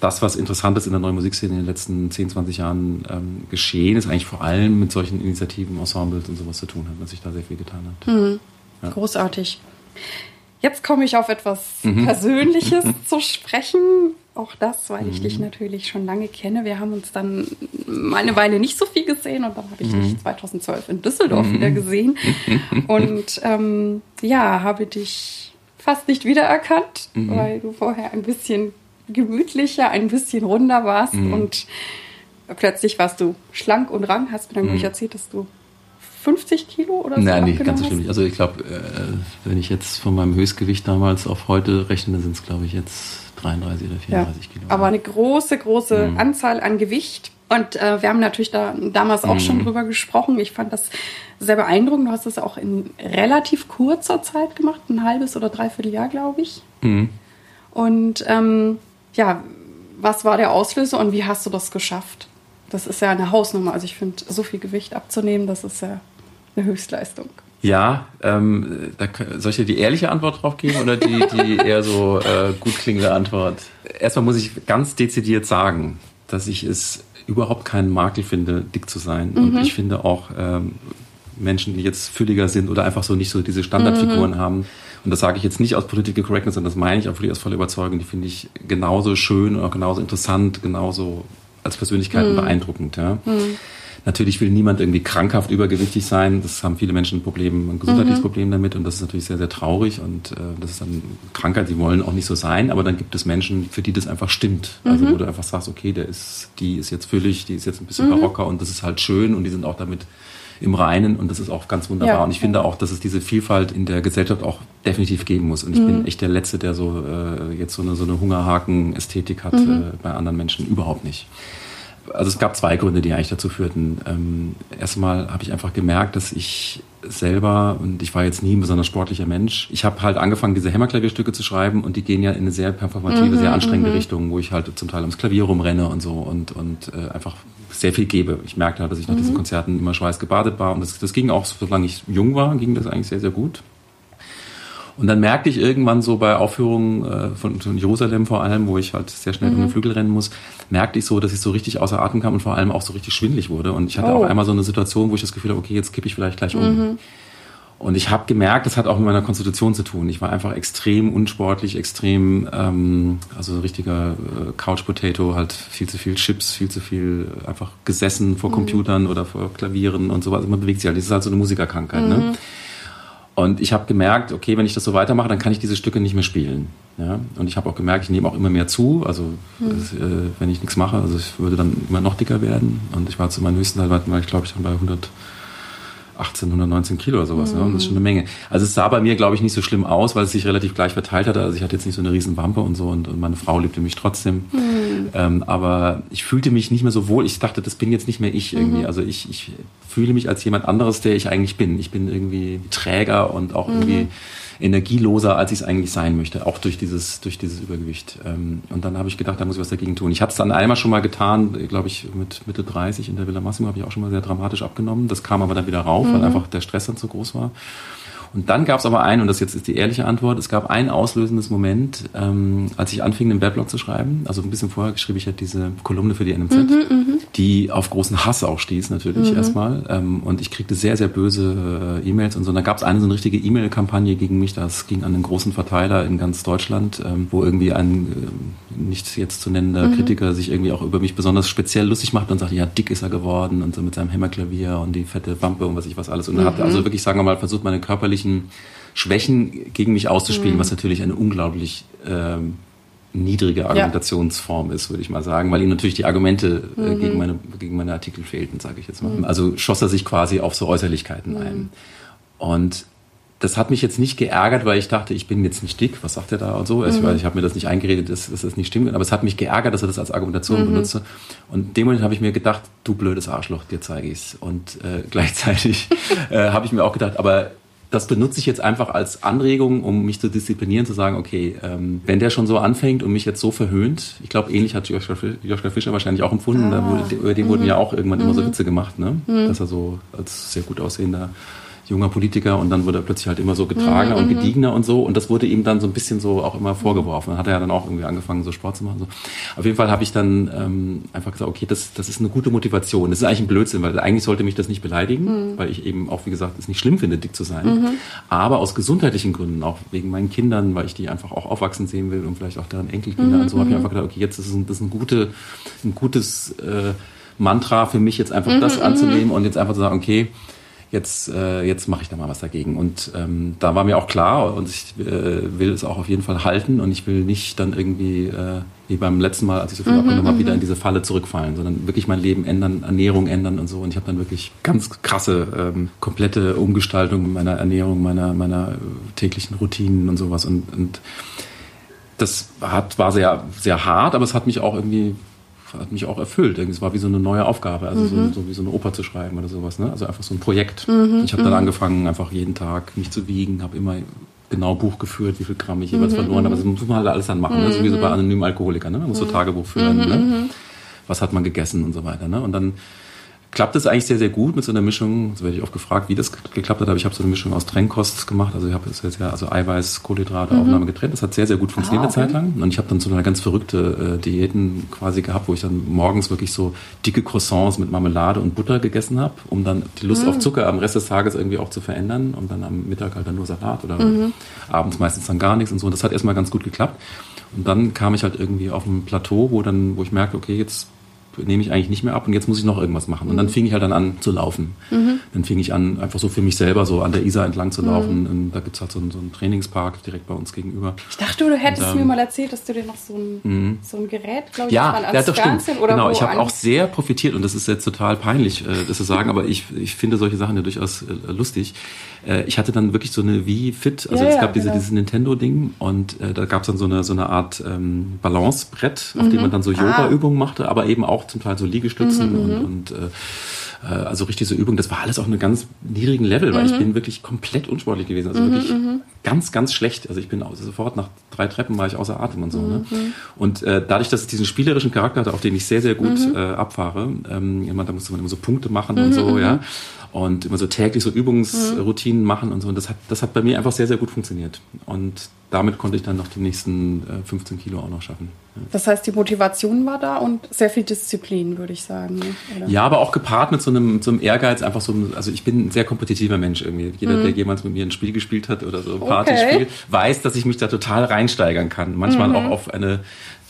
das, was Interessantes in der neuen Musikszene in den letzten 10, 20 Jahren ähm, geschehen ist, eigentlich vor allem mit solchen Initiativen, Ensembles und sowas zu tun hat, dass sich da sehr viel getan hat. Mhm. Ja. Großartig. Jetzt komme ich auf etwas mhm. Persönliches zu sprechen. Auch das, weil ich mhm. dich natürlich schon lange kenne. Wir haben uns dann eine Weile nicht so viel gesehen und dann habe ich mhm. dich 2012 in Düsseldorf mhm. wieder gesehen. Und ähm, ja, habe dich fast nicht wiedererkannt, mhm. weil du vorher ein bisschen gemütlicher, ein bisschen runder warst mhm. und plötzlich warst du schlank und rang. Hast mir dann, mhm. erzählt, dass du 50 Kilo oder so? Nein, nicht ganz so schlimm. Also ich glaube, äh, wenn ich jetzt von meinem Höchstgewicht damals auf heute rechne, sind es, glaube ich, jetzt 33 oder 34 ja. Kilo. Aber eine große, große mhm. Anzahl an Gewicht. Und äh, wir haben natürlich da damals auch mhm. schon drüber gesprochen. Ich fand das sehr beeindruckend. Du hast das auch in relativ kurzer Zeit gemacht, ein halbes oder dreiviertel Jahr, glaube ich. Mhm. Und ähm, ja, was war der Auslöser und wie hast du das geschafft? Das ist ja eine Hausnummer. Also ich finde, so viel Gewicht abzunehmen, das ist ja eine Höchstleistung. Ja, ähm, da, soll ich dir die ehrliche Antwort drauf geben oder die, die eher so äh, gut klingende Antwort? Erstmal muss ich ganz dezidiert sagen, dass ich es überhaupt keinen Makel finde, dick zu sein. Mhm. Und ich finde auch ähm, Menschen, die jetzt fülliger sind oder einfach so nicht so diese Standardfiguren mhm. haben, und das sage ich jetzt nicht aus Political Correctness, sondern das meine ich auch wirklich aus voller Überzeugung, die finde ich genauso schön und auch genauso interessant, genauso als Persönlichkeit mhm. beeindruckend. Ja. Mhm. Natürlich will niemand irgendwie krankhaft übergewichtig sein. Das haben viele Menschen ein Problem, ein gesundheitliches mhm. Problem damit. Und das ist natürlich sehr, sehr traurig. Und äh, das ist dann Krankheit, die wollen auch nicht so sein. Aber dann gibt es Menschen, für die das einfach stimmt. Also mhm. wo du einfach sagst, okay, der ist, die ist jetzt füllig, die ist jetzt ein bisschen mhm. barocker und das ist halt schön und die sind auch damit im Reinen und das ist auch ganz wunderbar. Ja. Und ich finde auch, dass es diese Vielfalt in der Gesellschaft auch definitiv geben muss. Und ich mhm. bin echt der Letzte, der so äh, jetzt so eine, so eine Hungerhaken-Ästhetik hat mhm. äh, bei anderen Menschen. Überhaupt nicht. Also es gab zwei Gründe, die eigentlich dazu führten. Ähm, erstmal habe ich einfach gemerkt, dass ich selber, und ich war jetzt nie ein besonders sportlicher Mensch, ich habe halt angefangen, diese Hämmerklavierstücke zu schreiben und die gehen ja in eine sehr performative, mhm, sehr anstrengende mhm. Richtung, wo ich halt zum Teil ums Klavier rumrenne und so und, und äh, einfach sehr viel gebe. Ich merkte halt, dass ich nach mhm. diesen Konzerten immer schweißgebadet war und das, das ging auch, solange ich jung war, ging das eigentlich sehr, sehr gut. Und dann merkte ich irgendwann so bei Aufführungen äh, von, von, Jerusalem vor allem, wo ich halt sehr schnell mhm. um den Flügel rennen muss, merkte ich so, dass ich so richtig außer Atem kam und vor allem auch so richtig schwindlig wurde. Und ich hatte oh. auch einmal so eine Situation, wo ich das Gefühl habe, okay, jetzt kippe ich vielleicht gleich um. Mhm. Und ich habe gemerkt, das hat auch mit meiner Konstitution zu tun. Ich war einfach extrem unsportlich, extrem, ähm, also richtiger äh, Couch Potato, halt viel zu viel Chips, viel zu viel einfach gesessen vor mhm. Computern oder vor Klavieren und sowas. Man bewegt sich halt. Das ist halt so eine Musikerkrankheit. Ne? Mhm. Ne? Und ich habe gemerkt, okay, wenn ich das so weitermache, dann kann ich diese Stücke nicht mehr spielen. Ja? Und ich habe auch gemerkt, ich nehme auch immer mehr zu. Also mhm. das, äh, wenn ich nichts mache, also ich würde dann immer noch dicker werden. Und ich war zu meinem höchsten Teil, war ich glaube ich dann bei 100 18, 119 Kilo oder sowas. Mhm. Ne? Und das ist schon eine Menge. Also es sah bei mir, glaube ich, nicht so schlimm aus, weil es sich relativ gleich verteilt hatte. Also ich hatte jetzt nicht so eine riesen Wampe und so und, und meine Frau liebte mich trotzdem. Mhm. Ähm, aber ich fühlte mich nicht mehr so wohl. Ich dachte, das bin jetzt nicht mehr ich irgendwie. Mhm. Also ich, ich fühle mich als jemand anderes, der ich eigentlich bin. Ich bin irgendwie träger und auch irgendwie mhm energieloser, als ich es eigentlich sein möchte, auch durch dieses, durch dieses Übergewicht. Ähm, und dann habe ich gedacht, da muss ich was dagegen tun. Ich hatte es dann einmal schon mal getan, glaube ich, mit Mitte 30 in der Villa Massimo habe ich auch schon mal sehr dramatisch abgenommen. Das kam aber dann wieder rauf, mhm. weil einfach der Stress dann zu groß war. Und dann gab es aber einen, und das jetzt ist die ehrliche Antwort, es gab ein auslösendes Moment, ähm, als ich anfing, einen Weblog zu schreiben. Also ein bisschen vorher schrieb ich halt diese Kolumne für die NMZ, mhm, mhm, die auf großen Hass auch stieß natürlich mhm. erstmal. Ähm, und ich kriegte sehr, sehr böse äh, E-Mails und so. Und da gab es eine so eine richtige E-Mail-Kampagne gegen mich. Das ging an einen großen Verteiler in ganz Deutschland, ähm, wo irgendwie ein äh, nicht jetzt zu nennender mhm. Kritiker sich irgendwie auch über mich besonders speziell lustig macht und sagte, ja, dick ist er geworden und so mit seinem Hämmerklavier und die fette Wampe und was ich was alles. Und mhm. hat also wirklich, sagen wir mal, versucht, meine körperliche körperlichen Schwächen gegen mich auszuspielen, mhm. was natürlich eine unglaublich ähm, niedrige Argumentationsform ja. ist, würde ich mal sagen, weil ihm natürlich die Argumente äh, mhm. gegen, meine, gegen meine Artikel fehlten, sage ich jetzt mal. Mhm. Also schoss er sich quasi auf so Äußerlichkeiten ein. Mhm. Und das hat mich jetzt nicht geärgert, weil ich dachte, ich bin jetzt nicht dick, was sagt er da und so. Also mhm. Ich, ich habe mir das nicht eingeredet, dass, dass, das nicht stimmt, aber es hat mich geärgert, dass er das als Argumentation mhm. benutze. Und in dem Moment habe ich mir gedacht, du blödes Arschloch, dir zeige ich's. Und äh, gleichzeitig äh, habe ich mir auch gedacht, aber das benutze ich jetzt einfach als Anregung, um mich zu disziplinieren, zu sagen, okay, ähm, wenn der schon so anfängt und mich jetzt so verhöhnt, ich glaube, ähnlich hat Joschka, Joschka Fischer wahrscheinlich auch empfunden, ah. wurde, über den mhm. wurden ja auch irgendwann mhm. immer so mhm. Witze gemacht, ne? Mhm. dass er so als sehr gut aussehender junger Politiker und dann wurde er plötzlich halt immer so getragener mhm. und gediegener und so und das wurde ihm dann so ein bisschen so auch immer vorgeworfen. Dann hat er ja dann auch irgendwie angefangen, so Sport zu machen. So. Auf jeden Fall habe ich dann ähm, einfach gesagt, okay, das, das ist eine gute Motivation. Das ist eigentlich ein Blödsinn, weil eigentlich sollte mich das nicht beleidigen, mhm. weil ich eben auch, wie gesagt, es nicht schlimm finde, dick zu sein. Mhm. Aber aus gesundheitlichen Gründen, auch wegen meinen Kindern, weil ich die einfach auch aufwachsen sehen will und vielleicht auch deren Enkelkinder mhm. und so, habe ich mhm. einfach gedacht, okay, jetzt ist ein, das ist ein, gute, ein gutes äh, Mantra für mich, jetzt einfach das mhm, anzunehmen und jetzt einfach zu sagen, okay, jetzt, äh, jetzt mache ich da mal was dagegen. Und ähm, da war mir auch klar, und ich äh, will es auch auf jeden Fall halten und ich will nicht dann irgendwie, äh, wie beim letzten Mal, als ich so viel mhm, abgenommen habe, wieder mhm. in diese Falle zurückfallen, sondern wirklich mein Leben ändern, Ernährung ändern und so. Und ich habe dann wirklich ganz krasse, ähm, komplette Umgestaltung meiner Ernährung, meiner, meiner täglichen Routinen und sowas. Und, und das hat, war sehr, sehr hart, aber es hat mich auch irgendwie hat mich auch erfüllt. Es war wie so eine neue Aufgabe, also mhm. so, so, wie so eine Oper zu schreiben oder sowas. Ne? Also einfach so ein Projekt. Mhm. Ich habe dann mhm. angefangen, einfach jeden Tag mich zu wiegen, habe immer genau Buch geführt, wie viel Gramm ich jeweils mhm. verloren habe. Das muss man halt alles dann machen, ne? so wie so bei mhm. anonymen Alkoholikern. Ne? Man muss so Tagebuch führen. Ne? Was hat man gegessen und so weiter. Ne? Und dann klappt es eigentlich sehr, sehr gut mit so einer Mischung. So werde ich oft gefragt, wie das geklappt hat, aber ich habe so eine Mischung aus Trennkost gemacht. Also ich habe jetzt ja also Eiweiß, Kohlenhydrate, mhm. Aufnahme getrennt. Das hat sehr, sehr gut funktioniert ah, okay. eine Zeit lang. Und ich habe dann so eine ganz verrückte äh, Diäten quasi gehabt, wo ich dann morgens wirklich so dicke Croissants mit Marmelade und Butter gegessen habe, um dann die Lust mhm. auf Zucker am Rest des Tages irgendwie auch zu verändern. Und dann am Mittag halt dann nur Salat oder mhm. abends meistens dann gar nichts und so. Und das hat erstmal ganz gut geklappt. Und dann kam ich halt irgendwie auf ein Plateau, wo dann, wo ich merkte, okay, jetzt nehme ich eigentlich nicht mehr ab und jetzt muss ich noch irgendwas machen. Und dann mhm. fing ich halt dann an zu laufen. Mhm. Dann fing ich an, einfach so für mich selber so an der Isar entlang zu laufen. Mhm. Und da gibt's halt so einen, so einen, Trainingspark direkt bei uns gegenüber. Ich dachte, du hättest und, ähm, mir mal erzählt, dass du dir noch so ein, mhm. so ein Gerät, glaube ich, ja, ja, doch, Fernsehen stimmt. oder Genau, ich habe auch sehr profitiert und das ist jetzt total peinlich, äh, das zu sagen, aber ich, ich finde solche Sachen ja durchaus äh, lustig. Äh, ich hatte dann wirklich so eine Wii Fit, also ja, es gab ja, diese, genau. dieses Nintendo-Ding und äh, da gab's dann so eine, so eine Art ähm, Balancebrett, auf mhm. dem man dann so Yoga-Übungen ah. machte, aber eben auch zum Teil so Liegestützen mhm, und, mhm. und äh, äh, also richtig so Übungen. Das war alles auf einem ganz niedrigen Level, weil ich mhm. bin wirklich komplett unsportlich gewesen. Also wirklich ganz, ganz schlecht. Also ich bin sofort nach drei Treppen war ich außer Atem und so. Ne? Mhm. Ne? Und äh, dadurch, dass es diesen spielerischen Charakter hatte, auf den ich sehr, sehr gut mhm. äh, abfahre, ähm, immer, da musste man immer so Punkte machen mhm. und so, ja. Mhm. Und immer so täglich so Übungsroutinen mhm. machen und so. Und das hat, das hat bei mir einfach sehr, sehr gut funktioniert. Und damit konnte ich dann noch die nächsten äh, 15 Kilo auch noch schaffen. Ja. Das heißt, die Motivation war da und sehr viel Disziplin, würde ich sagen. Ne? Oder? Ja, aber auch gepaart mit so einem, so einem Ehrgeiz, einfach so, also ich bin ein sehr kompetitiver Mensch irgendwie. Jeder, mhm. der jemals mit mir ein Spiel gespielt hat oder so Partyspiel, okay. weiß, dass ich mich da total reinsteigern kann. Manchmal mhm. auch auf eine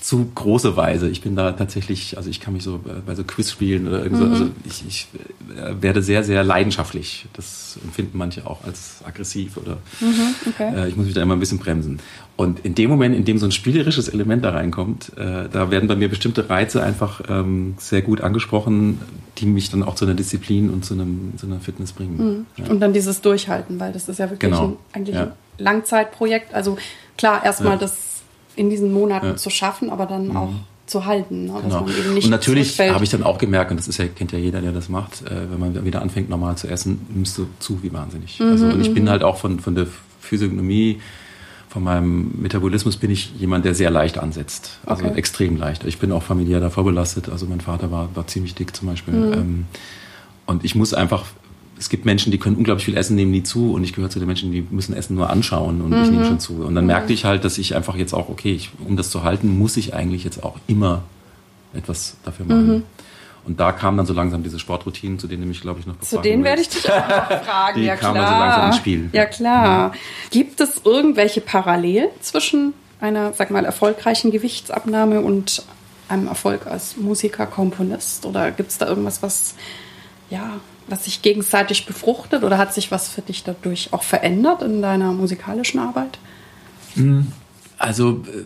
zu große Weise. Ich bin da tatsächlich, also ich kann mich so äh, bei so Quizspielen oder irgend so, mhm. also ich, ich äh, werde sehr, sehr leidenschaftlich. Das empfinden manche auch als aggressiv oder mhm, okay. äh, ich muss mich da immer ein bisschen bremsen. Und in dem Moment, in dem so ein spielerisches Element da reinkommt, äh, da werden bei mir bestimmte Reize einfach ähm, sehr gut angesprochen, die mich dann auch zu einer Disziplin und zu, einem, zu einer Fitness bringen. Mhm. Ja. Und dann dieses Durchhalten, weil das ist ja wirklich genau. ein, eigentlich ja. ein Langzeitprojekt. Also klar, erstmal ja. das in diesen Monaten ja. zu schaffen, aber dann mhm. auch zu halten. Ne? Genau. und natürlich habe ich dann auch gemerkt, und das ist ja, kennt ja jeder, der das macht, äh, wenn man wieder anfängt, normal zu essen, nimmst du zu wie wahnsinnig. Mhm, also, und ich bin mhm. halt auch von, von der Physiognomie, von meinem Metabolismus bin ich jemand, der sehr leicht ansetzt. Also okay. extrem leicht. Ich bin auch familiär davor belastet. Also mein Vater war, war ziemlich dick zum Beispiel. Mhm. Ähm, und ich muss einfach es gibt Menschen, die können unglaublich viel essen, nehmen nie zu und ich gehöre zu den Menschen, die müssen Essen nur anschauen und mhm. ich nehme schon zu. Und dann merkte ich halt, dass ich einfach jetzt auch, okay, ich, um das zu halten, muss ich eigentlich jetzt auch immer etwas dafür machen. Mhm. Und da kamen dann so langsam diese Sportroutinen, zu denen ich, glaube ich, noch Zu denen werde ich dich auch fragen. Die ja, kamen klar. dann so langsam ins Spiel. Ja, klar. Mhm. Gibt es irgendwelche Parallelen zwischen einer, sag mal, erfolgreichen Gewichtsabnahme und einem Erfolg als Musiker, Komponist? Oder gibt es da irgendwas, was ja, was sich gegenseitig befruchtet oder hat sich was für dich dadurch auch verändert in deiner musikalischen Arbeit? Hm, also äh,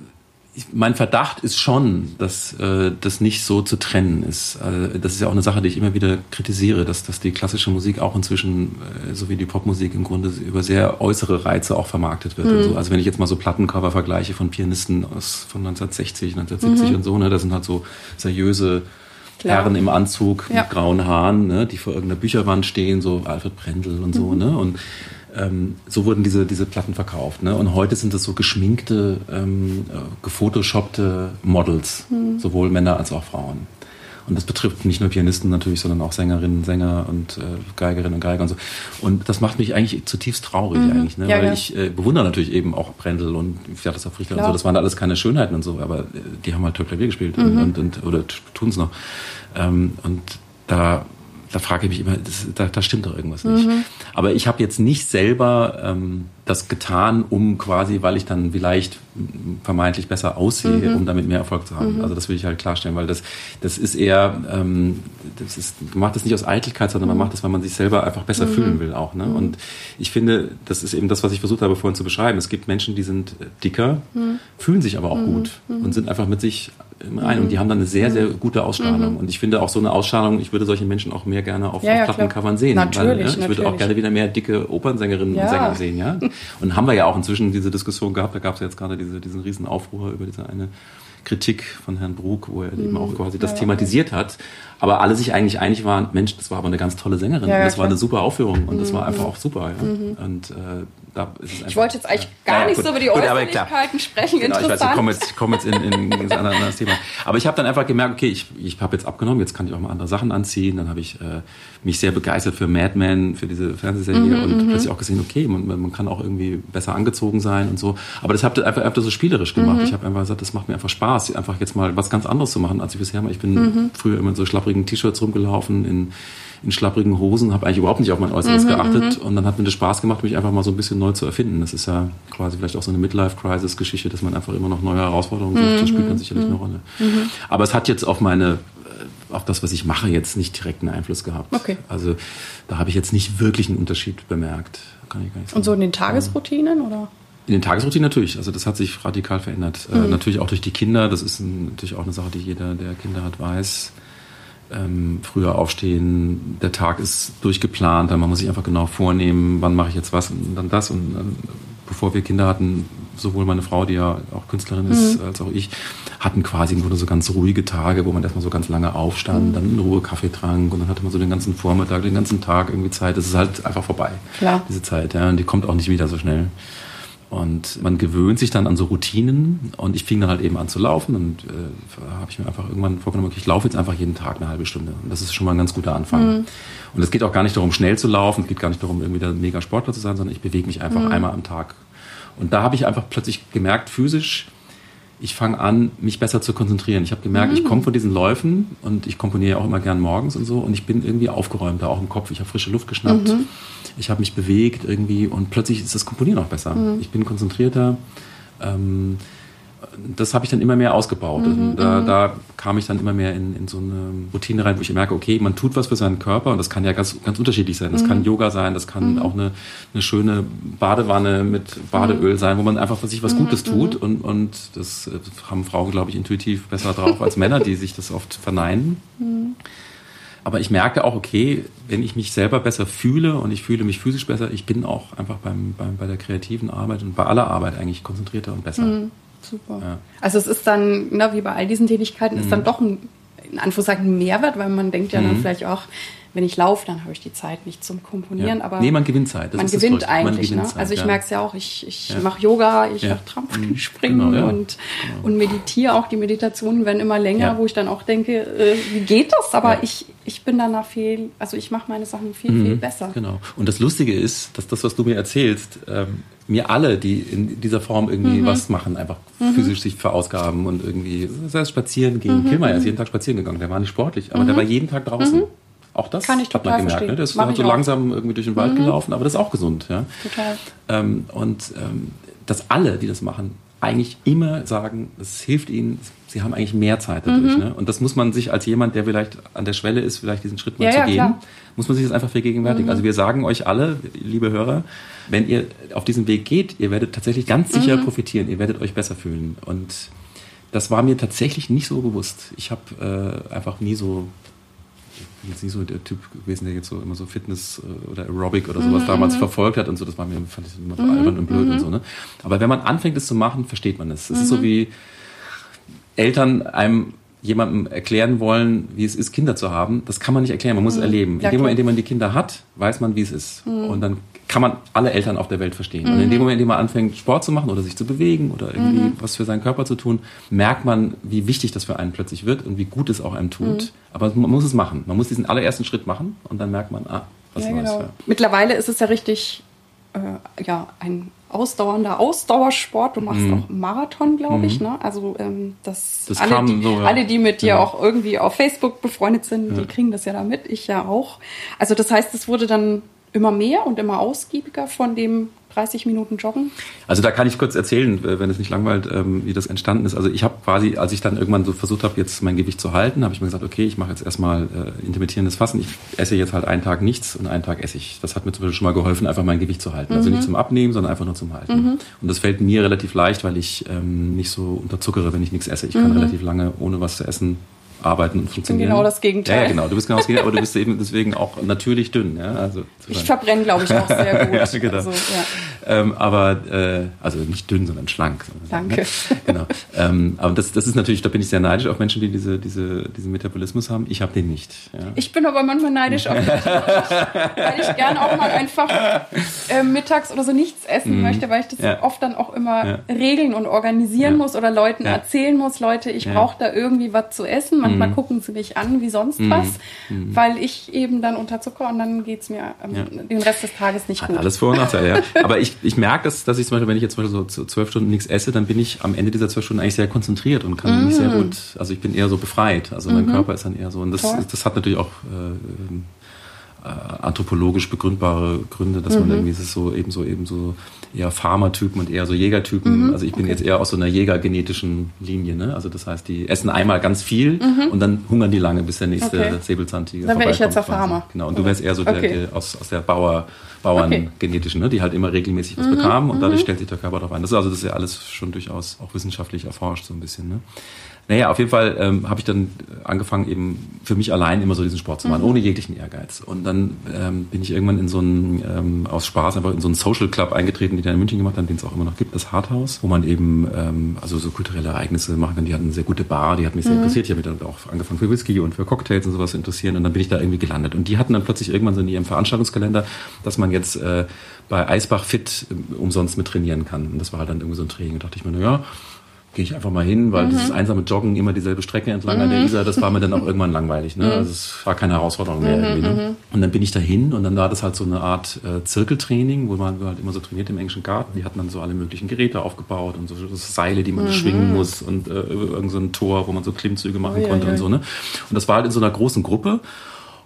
mein Verdacht ist schon, dass äh, das nicht so zu trennen ist. Äh, das ist ja auch eine Sache, die ich immer wieder kritisiere, dass, dass die klassische Musik auch inzwischen, äh, so wie die Popmusik im Grunde über sehr äußere Reize auch vermarktet wird. Mhm. So. Also wenn ich jetzt mal so Plattencover vergleiche von Pianisten aus von 1960, 1970 mhm. und so, ne, das sind halt so seriöse Klar. Herren im Anzug ja. mit grauen Haaren, ne, die vor irgendeiner Bücherwand stehen, so Alfred Brendel und so. Mhm. Ne? Und ähm, so wurden diese, diese Platten verkauft. Ne? Und heute sind das so geschminkte, ähm, äh, gefotoshoppte Models, mhm. sowohl Männer als auch Frauen. Und das betrifft nicht nur Pianisten natürlich, sondern auch Sängerinnen, Sänger und äh, Geigerinnen und Geiger und so. Und das macht mich eigentlich zutiefst traurig mhm. eigentlich, ne? Ja, weil ja. ich äh, bewundere natürlich eben auch Brendel und Fjataslav Richter und so. Das waren alles keine Schönheiten und so, aber äh, die haben halt toll Klavier gespielt mhm. und, und, oder tun es noch. Ähm, und da da frage ich mich immer, das, da, da stimmt doch irgendwas nicht. Mhm. Aber ich habe jetzt nicht selber ähm, das getan, um quasi, weil ich dann vielleicht vermeintlich besser aussehe, mhm. um damit mehr Erfolg zu haben. Mhm. Also das will ich halt klarstellen, weil das, das ist eher, ähm, das ist, man macht das nicht aus Eitelkeit, sondern man mhm. macht das, weil man sich selber einfach besser mhm. fühlen will auch. Ne? Mhm. Und ich finde, das ist eben das, was ich versucht habe vorhin zu beschreiben. Es gibt Menschen, die sind dicker, fühlen sich aber auch gut und sind einfach mit sich ein und die haben dann eine sehr, sehr gute Ausstrahlung. Und ich finde auch so eine Ausstrahlung, ich würde solche Menschen auch mehr gerne auf, ja, auf Plattencovern sehen. Natürlich, weil, ja, ich natürlich. würde auch gerne wieder mehr dicke Opernsängerinnen ja. und Sänger sehen, ja. Und haben wir ja auch inzwischen diese Diskussion gehabt, da gab es ja jetzt gerade diese, diesen riesen Aufruhr über diese eine Kritik von Herrn Brug, wo er mhm. eben auch quasi das ja, thematisiert hat. Aber alle sich eigentlich einig waren, Mensch, das war aber eine ganz tolle Sängerin. Ja, das klar. war eine super Aufführung und mhm. das war einfach auch super. Ja. Mhm. Und äh, da ist es ich wollte jetzt eigentlich gar ja, nicht gut, so über die Äußerlichkeiten sprechen. Genau, Interessant. ich weiß, ich komme jetzt, komm jetzt in, in, in ein anderes Thema. Aber ich habe dann einfach gemerkt, okay, ich, ich habe jetzt abgenommen, jetzt kann ich auch mal andere Sachen anziehen. Dann habe ich äh, mich sehr begeistert für Mad Men, für diese Fernsehserie mhm, und mhm. plötzlich auch gesehen, okay, man, man kann auch irgendwie besser angezogen sein und so. Aber das habe ich einfach, einfach so spielerisch gemacht. Mhm. Ich habe einfach gesagt, das macht mir einfach Spaß, einfach jetzt mal was ganz anderes zu machen, als ich bisher mache. Ich bin mhm. früher immer in so schlapprigen T-Shirts rumgelaufen, in in schlapprigen Hosen, habe eigentlich überhaupt nicht auf mein Äußeres mhm, geachtet mhm. und dann hat mir das Spaß gemacht, mich einfach mal so ein bisschen neu zu erfinden. Das ist ja quasi vielleicht auch so eine Midlife-Crisis-Geschichte, dass man einfach immer noch neue Herausforderungen sucht. Das spielt dann sicherlich eine Rolle. Aber es hat jetzt auf meine äh, auf das, was ich mache, jetzt nicht direkt einen Einfluss gehabt. Okay. Also da habe ich jetzt nicht wirklich einen Unterschied bemerkt. Kann ich gar nicht sagen. Und so in den Tagesroutinen oder? In den Tagesroutinen natürlich. Also das hat sich radikal verändert. Äh, mhm. Äh, natürlich auch durch die Kinder. Das ist ein, natürlich auch eine Sache, die jeder, der Kinder hat, weiß ähm, früher aufstehen, der Tag ist durchgeplant, man muss sich einfach genau vornehmen, wann mache ich jetzt was und dann das. Und dann, bevor wir Kinder hatten, sowohl meine Frau, die ja auch Künstlerin ist, mhm. als auch ich, hatten quasi im Grunde so ganz ruhige Tage, wo man erstmal so ganz lange aufstand, mhm. dann in Ruhe Kaffee trank und dann hatte man so den ganzen Vormittag, den ganzen Tag irgendwie Zeit. Das ist halt einfach vorbei, Klar. diese Zeit. Ja, und die kommt auch nicht wieder so schnell. Und man gewöhnt sich dann an so Routinen und ich fing dann halt eben an zu laufen und äh, habe ich mir einfach irgendwann vorgenommen, okay, ich laufe jetzt einfach jeden Tag eine halbe Stunde. Und das ist schon mal ein ganz guter Anfang. Mhm. Und es geht auch gar nicht darum, schnell zu laufen, es geht gar nicht darum, irgendwie der mega Sportler zu sein, sondern ich bewege mich einfach mhm. einmal am Tag. Und da habe ich einfach plötzlich gemerkt, physisch, ich fange an, mich besser zu konzentrieren. Ich habe gemerkt, mhm. ich komme von diesen Läufen und ich komponiere auch immer gern morgens und so und ich bin irgendwie aufgeräumter, auch im Kopf. Ich habe frische Luft geschnappt, mhm. Ich habe mich bewegt irgendwie und plötzlich ist das Komponieren auch besser. Mhm. Ich bin konzentrierter. Ähm, das habe ich dann immer mehr ausgebaut. Mhm, da, mhm. da, kam ich dann immer mehr in, in, so eine Routine rein, wo ich merke, okay, man tut was für seinen Körper und das kann ja ganz, ganz unterschiedlich sein. Das mhm. kann Yoga sein, das kann mhm. auch eine, eine schöne Badewanne mit Badeöl mhm. sein, wo man einfach für sich was Gutes mhm, tut und, und das äh, haben Frauen, glaube ich, intuitiv besser drauf als Männer, die sich das oft verneinen. Aber ich merke auch, okay, wenn ich mich selber besser fühle und ich fühle mich physisch besser, ich bin auch einfach beim, beim bei der kreativen Arbeit und bei aller Arbeit eigentlich konzentrierter und besser. Super. Ja. Also es ist dann, na, wie bei all diesen Tätigkeiten, mhm. ist dann mhm. doch ein, in Anführungszeichen, ein Mehrwert, weil man denkt ja mhm. dann vielleicht auch, wenn ich laufe, dann habe ich die Zeit nicht zum Komponieren. Ja. Aber nee, man gewinnt Zeit. Das man gewinnt eigentlich. Man gewinnt ne? Zeit, also ich ja. merke es ja auch, ich, ich ja. mache Yoga, ich mache Trampolinspringen genau, und, genau. und meditiere auch. Die Meditationen werden immer länger, wo ich dann auch denke, äh, wie geht das? Aber ich, ich bin danach viel, also ich mache meine Sachen viel, mhm. viel besser. Genau. Und das Lustige ist, dass das, was du mir erzählst, ähm, mir alle, die in dieser Form irgendwie mhm. was machen, einfach mhm. physisch sich verausgaben und irgendwie, das heißt spazieren gehen. Mhm. Kilmer ist jeden Tag spazieren gegangen, der war nicht sportlich, aber der mhm. war jeden Tag draußen. Auch das Kann ich hat man gemerkt. Ne? Der ist halt so langsam irgendwie durch den Wald mhm. gelaufen, aber das ist auch gesund. Ja? Total. Ähm, und ähm, dass alle, die das machen, eigentlich immer sagen, es hilft ihnen, sie haben eigentlich mehr Zeit dadurch. Mhm. Ne? Und das muss man sich als jemand, der vielleicht an der Schwelle ist, vielleicht diesen Schritt mal ja, zu ja, gehen, klar. muss man sich das einfach vergegenwärtigen. Mhm. Also wir sagen euch alle, liebe Hörer, wenn ihr auf diesen Weg geht, ihr werdet tatsächlich ganz sicher mhm. profitieren, ihr werdet euch besser fühlen. Und das war mir tatsächlich nicht so bewusst. Ich habe äh, einfach nie so jetzt nicht so der Typ gewesen, der jetzt so immer so Fitness äh, oder Aerobic oder sowas mhm. damals verfolgt hat und so. Das war mir, fand ich immer so mhm. albern und blöd und mhm. so. Ne? Aber wenn man anfängt, es zu machen, versteht man es. Es ist so mhm. wie Eltern einem jemandem erklären wollen, wie es ist, Kinder zu haben. Das kann man nicht erklären, man muss es erleben. In dem Moment, in dem man die Kinder hat, weiß man, wie es ist. Und dann kann man alle Eltern auf der Welt verstehen. Und in dem Moment, in dem man anfängt, Sport zu machen oder sich zu bewegen oder irgendwie mhm. was für seinen Körper zu tun, merkt man, wie wichtig das für einen plötzlich wird und wie gut es auch einem tut. Mhm. Aber man muss es machen. Man muss diesen allerersten Schritt machen und dann merkt man, ah, was ja, Neues. Genau. Mittlerweile ist es ja richtig, äh, ja, ein ausdauernder Ausdauersport. Du machst mhm. auch Marathon, glaube ich. Mhm. Ne? Also ähm, das, das alle, die, so, ja. alle, die mit dir ja. auch irgendwie auf Facebook befreundet sind, ja. die kriegen das ja da mit. Ich ja auch. Also das heißt, es wurde dann immer mehr und immer ausgiebiger von dem 30 Minuten Joggen? Also da kann ich kurz erzählen, wenn es nicht langweilt, ähm, wie das entstanden ist. Also ich habe quasi, als ich dann irgendwann so versucht habe, jetzt mein Gewicht zu halten, habe ich mir gesagt, okay, ich mache jetzt erstmal äh, intermittierendes Fassen. Ich esse jetzt halt einen Tag nichts und einen Tag esse ich. Das hat mir zum Beispiel schon mal geholfen, einfach mein Gewicht zu halten. Also mhm. Also nicht zum Abnehmen, sondern einfach nur zum Halten. Mhm. Und das fällt mir relativ leicht, weil ich ähm, nicht so unterzuckere, wenn ich nichts esse. Ich kann mhm. relativ lange ohne was zu essen arbeiten und funktionieren. genau das Gegenteil. Ja, ja, genau. Du bist genau das Gegenteil, aber du bist eben deswegen auch natürlich dünn. Ja? Also, ich verbrenne, glaube ich, auch sehr gut. ja, genau. Also, ja. Ähm, aber, äh, also nicht dünn, sondern schlank. Danke. Ne? Genau. Ähm, aber das, das ist natürlich, da bin ich sehr neidisch auf Menschen, die diese, diese, diesen Metabolismus haben. Ich habe den nicht. Ja. Ich bin aber manchmal neidisch auf mich, weil ich gerne auch mal einfach äh, mittags oder so nichts essen mhm. möchte, weil ich das ja. oft dann auch immer regeln und organisieren muss oder Leuten erzählen muss, Leute, ich brauche da irgendwie was zu essen. Man manchmal mhm. gucken sie mich an wie sonst mhm. was, mhm. weil ich eben dann unterzucker und dann geht es mir ähm, ja. den Rest des Tages nicht Hat gut. Alles Vor- und Nachteile, ja. Aber ich, ich merke, dass, dass ich zum Beispiel, wenn ich jetzt zum Beispiel so zwölf Stunden nichts esse, dann bin ich am Ende dieser zwölf Stunden eigentlich sehr konzentriert und kann mich sehr mhm. gut, also ich bin eher so befreit. Also mein mhm. Körper ist dann eher so. Und das, das hat natürlich auch äh, äh, anthropologisch begründbare Gründe, dass man irgendwie ist so eben so eben so eher Farmertypen und eher so Jägertypen. Mhm, also ich bin okay. jetzt eher aus so einer jägergenetischen Linie. Ne? Also das heißt, die essen einmal ganz viel mhm. und dann hungern die lange, bis der nächste okay. Säbelzahntiger Dann wäre ich jetzt der Farmer. Genau, und du wärst eher so okay. der, der, aus, aus der Bauer, Bauerngenetischen, ne? die halt immer regelmäßig was mhm, bekamen und dadurch mhm. stellt sich der Körper darauf ein. Das ist also das ist ja alles schon durchaus auch wissenschaftlich erforscht so ein bisschen. Ne? Naja, auf jeden Fall ähm, habe ich dann angefangen, eben für mich allein immer so diesen Sport zu machen, mhm. ohne jeglichen Ehrgeiz. Und dann ähm, bin ich irgendwann in so einen, ähm, aus Spaß einfach in so einen Social Club eingetreten, den der in München gemacht hat, den es auch immer noch gibt, das Harthaus, wo man eben ähm, also so kulturelle Ereignisse machen kann. Die hatten eine sehr gute Bar, die hat mich sehr mhm. interessiert. Ich habe mich dann auch angefangen für Whisky und für Cocktails und sowas zu interessieren. Und dann bin ich da irgendwie gelandet. Und die hatten dann plötzlich irgendwann so in ihrem Veranstaltungskalender, dass man jetzt äh, bei Eisbach Fit äh, umsonst mit trainieren kann. Und das war halt dann irgendwie so ein Training. Da dachte ich mir, na ja, gehe ich einfach mal hin, weil mhm. dieses einsame Joggen, immer dieselbe Strecke entlang mhm. an der mhm. Isar, das war mir dann auch irgendwann langweilig. Ne? Mhm. Also es war keine Herausforderung mehr mhm, irgendwie. Ne? Mhm. Und dann bin ich dahin und dann war das halt so eine Art äh, Zirkeltraining, wo man halt immer so trainiert im englischen Garten. Die hatten dann so alle möglichen Geräte aufgebaut und so, so Seile, die man schwingen muss und äh, irgend so ein Tor, wo man so Klimmzüge machen oh, konnte ja, ja. und so. Ne? Und das war halt in so einer großen Gruppe.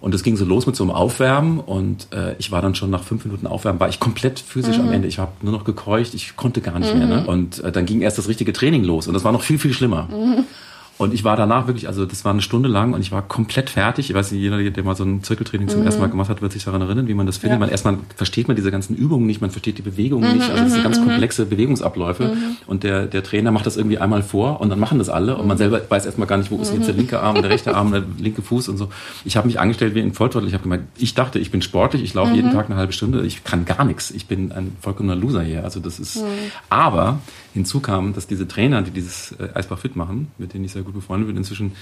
Und es ging so los mit so einem Aufwärmen und äh, ich war dann schon nach fünf Minuten Aufwärmen, war ich komplett physisch mhm. am Ende. Ich habe nur noch gekeucht, ich konnte gar nicht mhm. mehr. Ne? Und äh, dann ging erst das richtige Training los und das war noch viel, viel schlimmer. Mhm. Und ich war danach wirklich, also das war eine Stunde lang und ich war komplett fertig. Ich weiß nicht, jeder, der mal so ein Zirkeltraining zum mhm. ersten Mal gemacht hat, wird sich daran erinnern, wie man das findet. Ja. Man erstmal versteht man diese ganzen Übungen nicht, man versteht die Bewegungen mhm, nicht, also diese mhm, ganz mhm. komplexe Bewegungsabläufe. Mhm. Und der, der Trainer macht das irgendwie einmal vor und dann machen das alle und man selber weiß erstmal gar nicht, wo ist jetzt der linke Arm, der rechte Arm, der linke Fuß und so. Ich habe mich angestellt wie ein Volltrottel. Ich habe gemeint, ich dachte, ich bin sportlich, ich laufe jeden Tag eine halbe Stunde, ich kann gar nichts. Ich bin ein vollkommener Loser hier. Also das ist, aber hinzu kam, dass diese Trainer, die dieses äh, Eisbach fit machen, mit denen ich sehr gut befreundet bin, inzwischen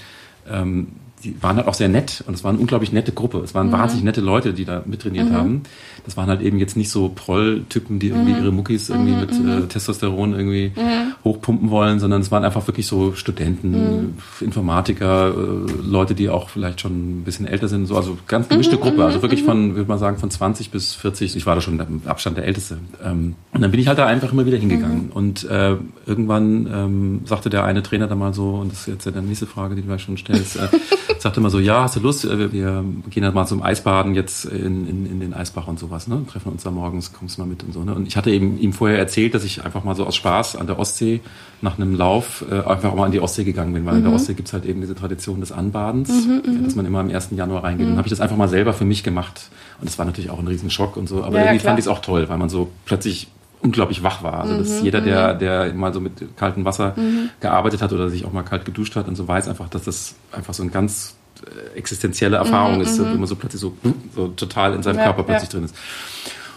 ähm, die waren halt auch sehr nett und es war eine unglaublich nette Gruppe. Es waren mhm. wahnsinnig nette Leute, die da mittrainiert mhm. haben. Das waren halt eben jetzt nicht so Proll-Typen, die irgendwie mhm. ihre Muckis irgendwie mhm. mit äh, mhm. Testosteron irgendwie mhm. hochpumpen wollen, sondern es waren einfach wirklich so Studenten, Informatiker, äh, Leute, die auch vielleicht schon ein bisschen älter sind, so also ganz gemischte Gruppe, also wirklich von, würde man sagen, von 20 bis 40. Ich war da schon im Abstand der Älteste. Ähm, und dann bin ich halt da einfach immer wieder hingegangen und äh, irgendwann ähm, sagte der eine Trainer da mal so, und das ist jetzt ja die nächste Frage, die du gleich schon stellst, äh, sagte immer so, ja, hast du Lust, wir, wir gehen halt mal zum Eisbaden jetzt in, in, in den Eisbach und sowas, ne? Treffen uns da morgens, kommst mal mit und so, ne? Und ich hatte eben ihm vorher erzählt, dass ich einfach mal so aus Spaß an der Ostsee nach einem Lauf äh, einfach mal an die Ostsee gegangen bin, weil mhm. in der mhm. Ostsee gibt's halt eben diese Tradition des Anbadens, mhm, mhm. dass man immer am 1. Januar reingeht. Mhm. Und habe ich das einfach mal selber für mich gemacht. Und das war natürlich auch ein Riesenschock und so, aber ja, irgendwie ja, fand ich es auch toll, weil man so plötzlich unglaublich wach war. Also dass mhm, jeder, der, der mal so mit kaltem Wasser mhm. gearbeitet hat oder sich auch mal kalt geduscht hat und so weiß einfach, dass das einfach so ein ganz äh, existenzielle Erfahrung mhm, ist, immer so plötzlich so, so total in seinem ja, Körper plötzlich ja. drin ist.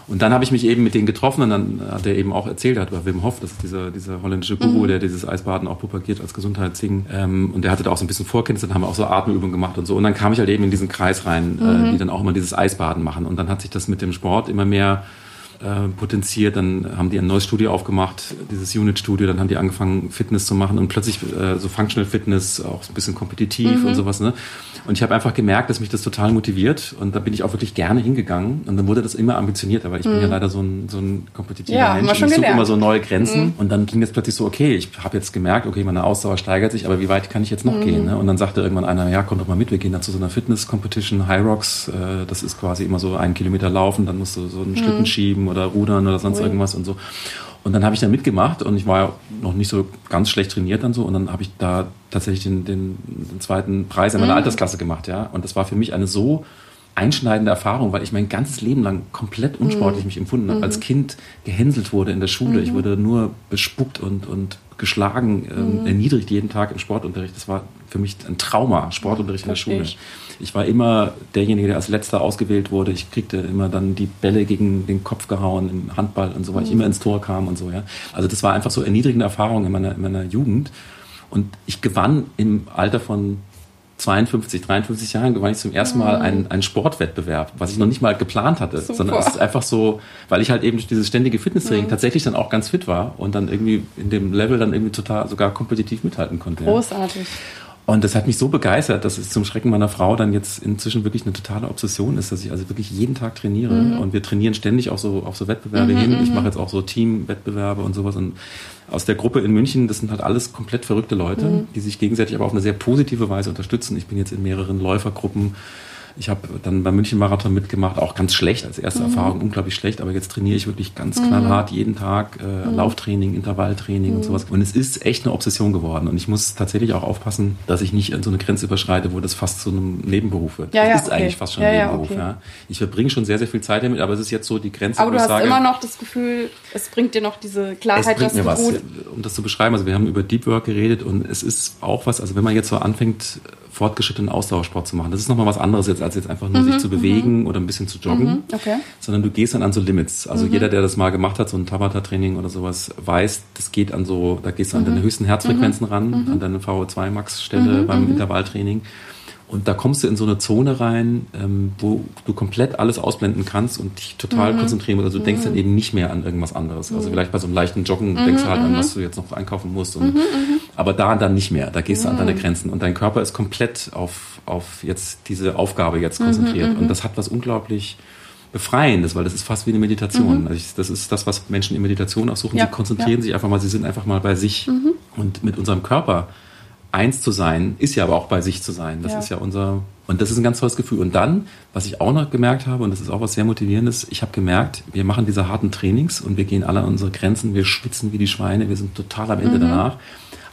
Und dann habe ich mich eben mit denen getroffen und dann hat er eben auch erzählt, er hat bei Wim Hof, das ist dieser, dieser holländische Guru, mhm. der dieses Eisbaden auch propagiert als Gesundheitsding. Ähm, und der hatte da auch so ein bisschen Vorkenntnisse, dann haben wir auch so Atemübungen gemacht und so. Und dann kam ich halt eben in diesen Kreis rein, äh, mhm. äh, die dann auch immer dieses Eisbaden machen. Und dann hat sich das mit dem Sport immer mehr äh, potenziert. Dann haben die ein neues Studio aufgemacht, dieses Unit-Studio. Dann haben die angefangen, Fitness zu machen und plötzlich äh, so Functional Fitness, auch ein bisschen kompetitiv mhm. und sowas. Ne? Und ich habe einfach gemerkt, dass mich das total motiviert. Und da bin ich auch wirklich gerne hingegangen. Und dann wurde das immer ambitionierter, weil ich mhm. bin ja mhm. leider so ein, so ein kompetitiver ja, Mensch. Und ich suche immer so neue Grenzen. Mhm. Und dann ging jetzt plötzlich so, okay, ich habe jetzt gemerkt, okay, meine Ausdauer steigert sich, aber wie weit kann ich jetzt noch mhm. gehen? Ne? Und dann sagte irgendwann einer, ja, komm doch mal mit, wir gehen da zu so einer Fitness-Competition, High Rocks. Äh, das ist quasi immer so einen Kilometer laufen, dann musst du so einen Schlitten mhm. schieben oder rudern oder sonst Ui. irgendwas und so. Und dann habe ich da mitgemacht und ich war ja noch nicht so ganz schlecht trainiert dann so und dann habe ich da tatsächlich den, den, den zweiten Preis in meiner mhm. Altersklasse gemacht, ja. Und das war für mich eine so einschneidende Erfahrung, weil ich mein ganzes Leben lang komplett unsportlich mhm. mich empfunden habe. Mhm. Als Kind gehänselt wurde in der Schule. Mhm. Ich wurde nur bespuckt und, und geschlagen, ähm, mhm. erniedrigt jeden Tag im Sportunterricht. Das war für mich ein Trauma, Sportunterricht in der Schule. Ich. Ich war immer derjenige, der als letzter ausgewählt wurde. Ich kriegte immer dann die Bälle gegen den Kopf gehauen im Handball und so, weil ich mhm. immer ins Tor kam und so. Ja. Also das war einfach so erniedrigende Erfahrung in meiner, in meiner Jugend. Und ich gewann im Alter von 52, 53 Jahren gewann ich zum ersten Mal mhm. einen, einen Sportwettbewerb, was ich noch nicht mal geplant hatte, Super. sondern es ist einfach so, weil ich halt eben durch dieses ständige Fitnesstraining mhm. tatsächlich dann auch ganz fit war und dann irgendwie in dem Level dann irgendwie total sogar kompetitiv mithalten konnte. Großartig. Ja. Und das hat mich so begeistert, dass es zum Schrecken meiner Frau dann jetzt inzwischen wirklich eine totale Obsession ist, dass ich also wirklich jeden Tag trainiere. Mhm. Und wir trainieren ständig auch so auf so Wettbewerbe mhm, hin. Ich mhm. mache jetzt auch so Teamwettbewerbe und sowas. Und aus der Gruppe in München, das sind halt alles komplett verrückte Leute, mhm. die sich gegenseitig aber auf eine sehr positive Weise unterstützen. Ich bin jetzt in mehreren Läufergruppen Ich habe dann beim München Marathon mitgemacht, auch ganz schlecht als erste mhm. Erfahrung, unglaublich schlecht, aber jetzt trainiere ich wirklich ganz mhm. knallhart jeden Tag äh, mhm. Lauftraining, Intervalltraining und mhm. sowas. Und es ist echt eine Obsession geworden und ich muss tatsächlich auch aufpassen, dass ich nicht so eine Grenze überschreite, wo das fast zu einem Nebenberuf wird. Ja, ja, das ist okay. eigentlich fast schon ein ja, Nebenberuf. Ja, okay. Ich verbringe schon sehr, sehr viel Zeit damit, aber es ist jetzt so die Grenze, aber du hast sage, immer noch das Gefühl, es bringt dir noch diese Klarheit, es bringt mir was, um das zu beschreiben. Also wir haben über Deep Work geredet und es ist auch was, also wenn man jetzt so anfängt, fortgeschrittenen Ausdauersport zu machen. Das ist nochmal was anderes jetzt, als jetzt einfach nur mhm, sich zu bewegen mhm. oder ein bisschen zu joggen. Mhm, okay. Sondern du gehst dann an so Limits. Also mhm. jeder, der das mal gemacht hat, so ein Tabata-Training oder sowas, weiß, das geht an so, da gehst du an deine höchsten Herzfrequenzen ran, an deine VO2-Max-Stelle beim Intervalltraining. Und da kommst du in so eine Zone rein, ähm, wo du komplett alles ausblenden kannst und dich total mhm. konzentrieren musst. Also du denkst dann eben nicht mehr an irgendwas anderes. Also vielleicht bei so einem leichten Joggen mhm. denkst du halt an, was du jetzt noch einkaufen musst. Und, aber da dann nicht mehr. Da gehst du an deine Grenzen. Und dein Körper ist komplett auf, auf jetzt diese Aufgabe jetzt konzentriert. Und das hat was unglaublich Befreiendes, weil das ist fast wie eine Meditation. Also ich, das ist das, was Menschen in Meditation auch suchen. Ja. Sie konzentrieren ja. sich einfach mal, sie sind einfach mal bei sich. Und mit unserem Körper eins zu sein, ist ja aber auch bei sich zu sein. Das ja. ist ja unser, und das ist ein ganz tolles Gefühl. Und dann, was ich auch noch gemerkt habe, und das ist auch was sehr motivierendes, ich habe gemerkt, wir machen diese harten Trainings und wir gehen alle an unsere Grenzen, wir schwitzen wie die Schweine, wir sind total am Ende mhm. danach.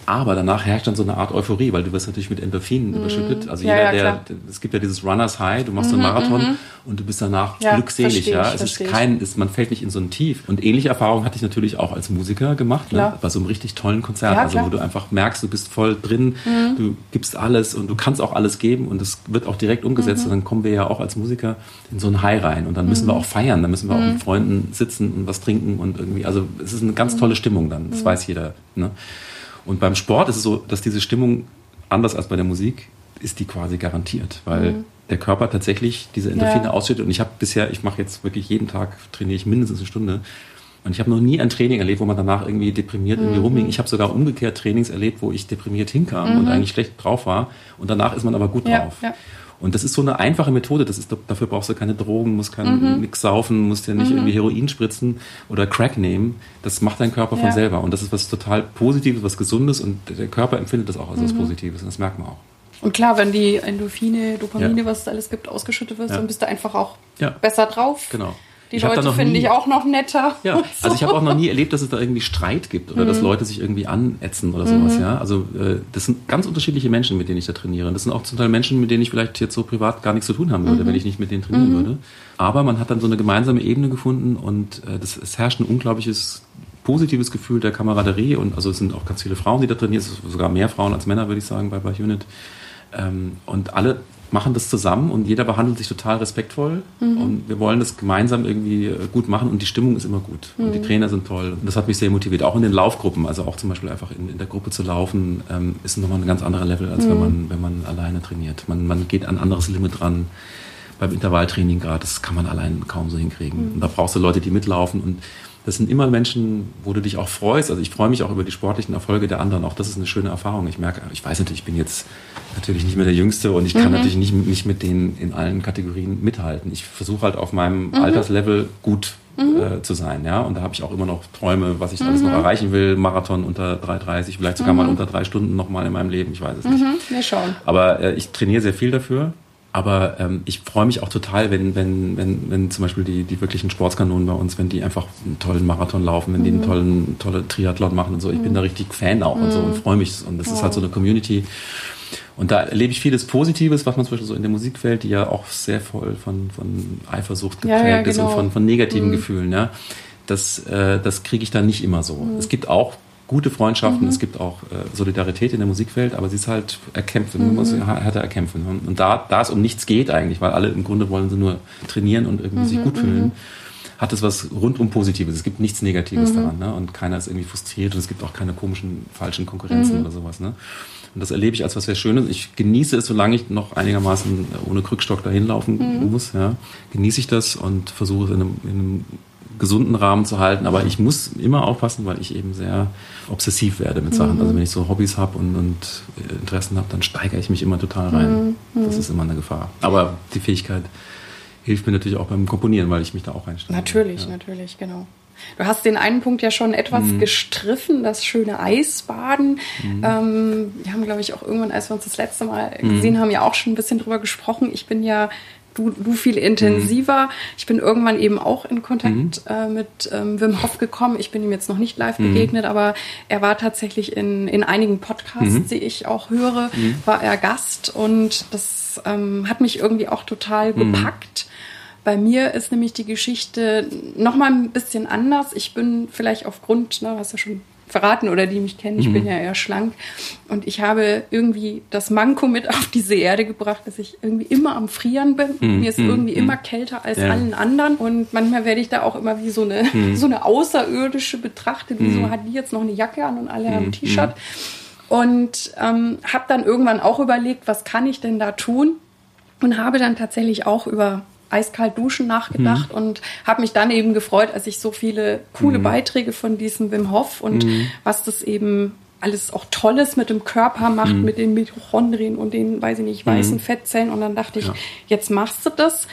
Aber danach herrscht dann so eine Art Euphorie, weil du wirst natürlich mit Endorphinen mhm. überschüttet. Also ja, jeder, ja, der, es gibt ja dieses Runners High, du machst mhm, so einen Marathon mhm. und du bist danach ja, glückselig, ja. Es ist kein, ist, man fällt nicht in so ein Tief. Und ähnliche Erfahrungen hatte ich natürlich auch als Musiker gemacht, ne? bei so einem richtig tollen Konzert, also wo du einfach merkst, du bist voll drin, mhm. du gibst alles und du kannst auch alles geben und es wird auch direkt umgesetzt. Mhm. Und dann kommen wir ja auch als Musiker in so ein High rein und dann müssen wir mhm. auch feiern, dann müssen wir auch mit Freunden sitzen und was trinken und irgendwie, also es ist eine ganz tolle Stimmung dann, das weiß jeder. Ne? Und beim Sport ist es so, dass diese Stimmung, anders als bei der Musik, ist die quasi garantiert, weil mhm. der Körper tatsächlich diese Endorphine ja. ausschüttet. Und ich habe bisher, ich mache jetzt wirklich jeden Tag, trainiere ich mindestens eine Stunde. Und ich habe noch nie ein Training erlebt, wo man danach irgendwie deprimiert mhm. irgendwie rumhing. Ich habe sogar umgekehrt Trainings erlebt, wo ich deprimiert hinkam mhm. und eigentlich schlecht drauf war. Und danach ist man aber gut ja, drauf. Ja. Und das ist so eine einfache Methode. Das ist, dafür brauchst du keine Drogen, musst kein, mhm. nix saufen, musst ja nicht mhm. irgendwie Heroin spritzen oder Crack nehmen. Das macht dein Körper ja. von selber. Und das ist was total Positives, was Gesundes und der Körper empfindet das auch als mhm. was Positives. Und das merkt man auch. Und klar, wenn die Endorphine, Dopamine, ja. was es alles gibt, ausgeschüttet wird, ja. dann bist du einfach auch besser drauf. Genau. Die ich Leute finde ich auch noch netter. Ja, so. also ich habe auch noch nie erlebt, dass es da irgendwie Streit gibt oder mhm. dass Leute sich irgendwie anätzen oder sowas. Mhm. Ja, also äh, das sind ganz unterschiedliche Menschen, mit denen ich da trainiere. Das sind auch zum Teil Menschen, mit denen ich vielleicht jetzt so privat gar nichts zu tun haben würde, mhm. wenn ich nicht mit denen trainieren mhm. würde. Aber man hat dann so eine gemeinsame Ebene gefunden und äh, das, es herrscht ein unglaubliches positives Gefühl der Kameraderie und also es sind auch ganz viele Frauen, die da trainieren, es sind sogar mehr Frauen als Männer, würde ich sagen, bei, bei Unit. Ähm, und alle machen das zusammen und jeder behandelt sich total respektvoll mhm. und wir wollen das gemeinsam irgendwie äh, gut machen und die Stimmung ist immer gut mhm. und die mhm. Trainer sind toll und das hat mich sehr motiviert, auch in den Laufgruppen, also auch zum Beispiel einfach in, in der Gruppe zu laufen, ähm, ist nochmal ein ganz anderer Level, als mhm. wenn, man, wenn man alleine trainiert. Man, man geht an ein anderes Limit ran. Beim Intervalltraining gerade, das kann man allein kaum so hinkriegen. Mhm. Und da brauchst du Leute, die mitlaufen und das sind immer Menschen, wo du dich auch freust. Also ich freue mich auch über die sportlichen Erfolge der anderen. Auch das ist eine schöne Erfahrung. Ich merke, ich weiß natürlich, ich bin jetzt natürlich nicht mehr der Jüngste und ich kann mhm. natürlich nicht, nicht mit denen in allen Kategorien mithalten. Ich versuche halt auf meinem mhm. Alterslevel gut mhm. äh, zu sein, ja. Und da habe ich auch immer noch Träume, was ich alles noch mhm. erreichen will. Marathon unter 3,30, vielleicht sogar mal mhm. unter drei Stunden noch mal in meinem Leben. Ich weiß es nicht. Wir schauen. Aber äh, ich trainiere sehr viel dafür. Aber ähm, ich freue mich auch total, wenn, wenn, wenn, wenn zum Beispiel die, die wirklichen Sportskanonen bei uns, wenn die einfach einen tollen Marathon laufen, wenn die einen tollen tolle Triathlon machen und so. Ich bin da richtig Fan auch und so und freue mich. Und das ist halt so eine Community. Und da erlebe ich vieles Positives, was man zum Beispiel so in der Musikwelt, die ja auch sehr voll von, von Eifersucht geprägt ja, ja, genau. ist und genau. von, von negativen mhm. Gefühlen. Ja. Das, äh, das kriege ich dann nicht immer so. Mhm. Es gibt auch gute Freundschaften, mhm. es gibt auch äh, Solidarität in der Musikwelt, aber sie ist halt erkämpfen, man muss mhm. härter erkämpfen. Und da, da es um nichts geht eigentlich, weil alle im Grunde wollen sie nur trainieren und irgendwie sich mhm, gut fühlen, mhm. hat es was rundum Positives. Es gibt nichts Negatives daran. Ne? Und keiner ist irgendwie frustriert und es gibt auch keine komischen, falschen Konkurrenzen oder sowas. Ne? Und das erlebe ich als was sehr Schönes. Ich genieße es, solange ich noch einigermaßen ohne Krückstock dahin laufen mhm. muss. Ja, genieße ich das und versuche es in einem, in einem gesunden Rahmen zu halten. Aber ich muss immer aufpassen, weil ich eben sehr obsessiv werde mit Sachen. Mhm. Also wenn ich so Hobbys habe und, und, Interessen habe, dann steigere ich mich immer total rein. Mhm. Das ist immer eine Gefahr. Aber die Fähigkeit hilft mir natürlich auch beim Komponieren, weil ich mich da auch reinstelle. Natürlich, ja. natürlich, genau. Du hast den einen Punkt ja schon etwas mhm. gestriffen, das schöne Eisbaden. Mhm. Ähm, wir haben, glaube ich, auch irgendwann, als wir uns das letzte Mal mhm. gesehen haben, ja auch schon ein bisschen drüber gesprochen. Ich bin ja du, du viel intensiver. Mhm. Ich bin irgendwann eben auch in Kontakt mhm. äh, mit ähm, Wim Hof gekommen. Ich bin ihm jetzt noch nicht live mhm. begegnet, aber er war tatsächlich in, in einigen Podcasts, mhm. die ich auch höre, war er Gast und das ähm, hat mich irgendwie auch total gepackt. Bei mir ist nämlich die Geschichte noch mal ein bisschen anders. Ich bin vielleicht aufgrund, ne, hast du ja schon verraten oder die mich kennen, ich mhm. bin ja eher schlank. Und ich habe irgendwie das Manko mit auf diese Erde gebracht, dass ich irgendwie immer am Frieren bin. Mhm. Mir ist irgendwie mhm. immer kälter als ja. allen anderen. Und manchmal werde ich da auch immer wie so eine, mhm. so eine Außerirdische betrachtet. Wieso mhm. hat die jetzt noch eine Jacke an und alle haben ein T-Shirt? Und ähm, habe dann irgendwann auch überlegt, was kann ich denn da tun? Und habe dann tatsächlich auch über eiskalt duschen nachgedacht mhm. und habe mich dann eben gefreut, als ich so viele coole mhm. Beiträge von diesem Wim Hof und mhm. was das eben alles auch Tolles mit dem Körper macht, mhm. mit den Mitochondrien und den, weiß ich nicht, weißen mhm. Fettzellen. Und dann dachte ich, ja. jetzt machst du das.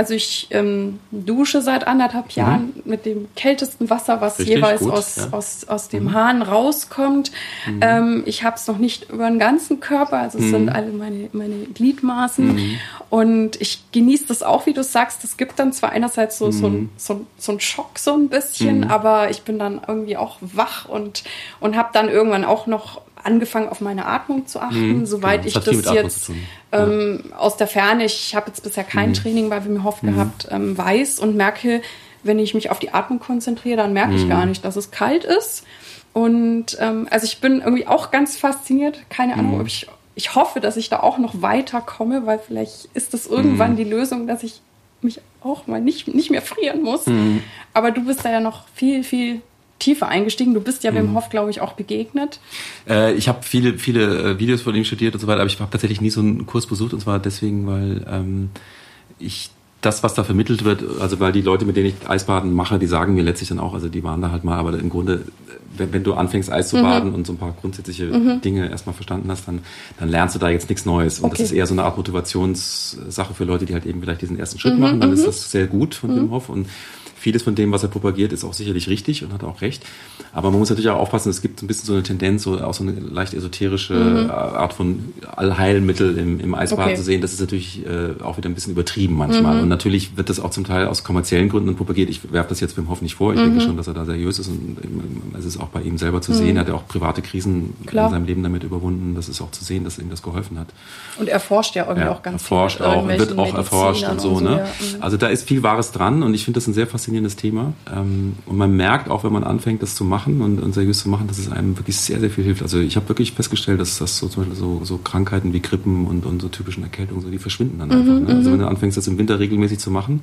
Also ich ähm, dusche seit anderthalb mhm. Jahren mhm. mit dem kältesten Wasser, was Richtig, jeweils gut, aus, ja. aus, aus dem mhm. Hahn rauskommt. Mhm. Ähm, ich habe es noch nicht über den ganzen Körper, also es sind mhm. alle meine, meine Gliedmaßen. Mhm. Und ich genieße das auch, wie du sagst. Es gibt dann zwar einerseits so, so, ein, so, so einen Schock so ein bisschen, aber ich bin dann irgendwie auch wach und, und habe dann irgendwann auch noch angefangen, auf meine Atmung zu achten, mhm, soweit genau. ich das jetzt ähm, ja. aus der Ferne, ich habe jetzt bisher kein mhm. Training bei Wim Hof mhm. gehabt, ähm, weiß und merke, wenn ich mich auf die Atmung konzentriere, dann merke ich mhm. gar nicht, dass es kalt ist. Und ähm, also ich bin irgendwie auch ganz fasziniert. Keine Ahnung, mhm. ob ich, ich hoffe, dass ich da auch noch weiterkomme, weil vielleicht ist das irgendwann die Lösung, dass ich mich auch mal nicht, nicht mehr frieren muss. Aber du bist da ja noch viel, viel tiefer eingestiegen. Du bist ja Wim mhm. Hof, glaube ich, auch begegnet. Äh, ich habe viele, viele äh, Videos von ihm studiert und so weiter, aber ich habe tatsächlich nie so einen Kurs besucht und zwar deswegen, weil ähm, ich das, was da vermittelt wird, also weil die Leute, mit denen ich Eisbaden mache, die sagen mir letztlich dann auch, also die waren da halt mal, aber im Grunde, wenn, wenn du anfängst Eis zu mhm. baden und so ein paar grundsätzliche mhm. Dinge erstmal verstanden hast, dann, dann lernst du da jetzt nichts Neues. Und okay. das ist eher so eine Art Motivationssache für Leute, die halt eben vielleicht diesen ersten Schritt mhm. machen. Dann ist mhm. das sehr gut von Wim Hof und vieles von dem, was er propagiert, ist auch sicherlich richtig und hat auch recht. Aber man muss natürlich auch aufpassen, es gibt ein bisschen so eine Tendenz, so auch so eine leicht esoterische mhm. Art von Allheilmittel im, im Eisbaden okay. zu sehen. Das ist natürlich äh, auch wieder ein bisschen übertrieben manchmal. Mhm. Und natürlich wird das auch zum Teil aus kommerziellen Gründen propagiert. Ich werfe das jetzt Wim Hof nicht vor. Ich mhm. denke schon, dass er da seriös ist und es ist auch bei ihm selber zu sehen. Mhm. Er hat ja auch private Krisen Klar. in seinem Leben damit überwunden. Das ist auch zu sehen, dass ihm das geholfen hat. Und er forscht ja irgendwie ja, auch ganz erforscht viel. Erforscht auch, wird auch erforscht und so. Und so ne? Ja. Mhm. Also da ist viel Wahres dran und ich finde das ein sehr faszinierendes faszinierendes Thema. Ähm, und man merkt auch, wenn man anfängt, das zu machen und, und seriös zu machen, dass es einem wirklich sehr, sehr viel hilft. Also ich habe wirklich festgestellt, dass das so zum Beispiel so, so Krankheiten wie Grippen und, und so typischen Erkältungen, so, die verschwinden dann einfach. Mhm, ne? Also mhm. wenn du anfängst, das im Winter regelmäßig zu machen,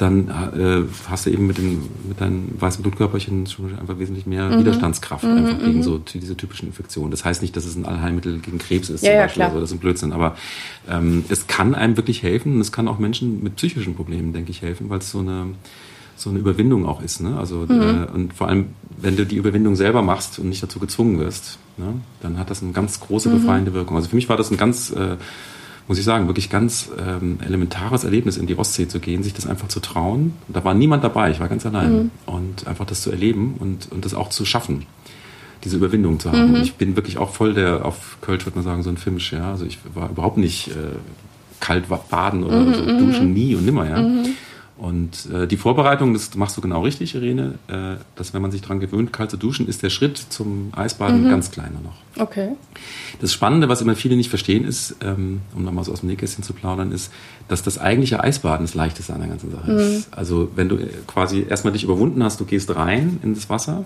dann äh, hast du eben mit, den, mit deinen weißen Blutkörperchen schon einfach wesentlich mehr mhm. Widerstandskraft mhm, einfach gegen mhm. so diese typischen Infektionen. Das heißt nicht, dass es ein Allheilmittel gegen Krebs ist ja, zum Beispiel, ja, also das ist ein Blödsinn, aber ähm, es kann einem wirklich helfen und es kann auch Menschen mit psychischen Problemen, denke ich, helfen, weil es so eine so eine Überwindung auch ist. Ne? Also mhm. äh, und vor allem, wenn du die Überwindung selber machst und nicht dazu gezwungen wirst, ne? dann hat das eine ganz große mhm. befreiende Wirkung. Also für mich war das ein ganz, äh, muss ich sagen, wirklich ganz ähm, elementares Erlebnis, in die Ostsee zu gehen, sich das einfach zu trauen. Da war niemand dabei, ich war ganz allein. Mhm. Und einfach das zu erleben und, und das auch zu schaffen diese Überwindung zu haben. Mhm. Ich bin wirklich auch voll der, auf Kölsch würde man sagen, so ein Fisch, ja. Also ich war überhaupt nicht äh, kalt baden oder mhm, so duschen, mhm. nie und nimmer, ja. Mhm. Und äh, die Vorbereitung, das machst du genau richtig, Irene, äh, dass wenn man sich daran gewöhnt, kalt zu duschen, ist der Schritt zum Eisbaden mhm. ganz kleiner noch. Okay. Das Spannende, was immer viele nicht verstehen, ist, ähm, um nochmal so aus dem Nähkästchen zu plaudern, ist, dass das eigentliche Eisbaden das Leichteste an der ganzen Sache mhm. ist. Also wenn du äh, quasi erstmal dich überwunden hast, du gehst rein in das Wasser